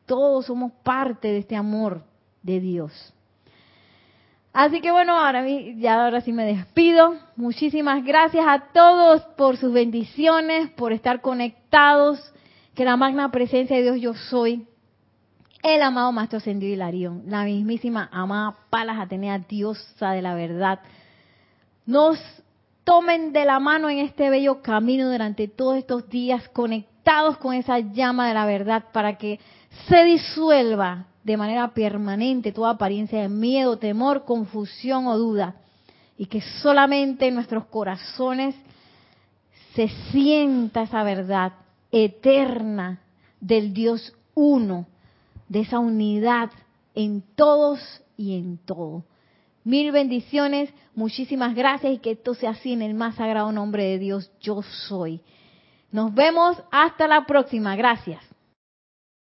todos somos parte de este amor de Dios. Así que bueno, ahora ya ahora sí me despido. Muchísimas gracias a todos por sus bendiciones, por estar conectados. Que la magna presencia de Dios yo soy el amado Maestro Ascendido Hilarión, la mismísima amada Palas Atenea, diosa de la verdad, nos tomen de la mano en este bello camino durante todos estos días conectados con esa llama de la verdad para que se disuelva de manera permanente toda apariencia de miedo, temor, confusión o duda. Y que solamente en nuestros corazones se sienta esa verdad eterna del Dios uno de esa unidad en todos y en todo. Mil bendiciones, muchísimas gracias y que esto sea así en el más sagrado nombre de Dios, yo soy. Nos vemos hasta la próxima, gracias.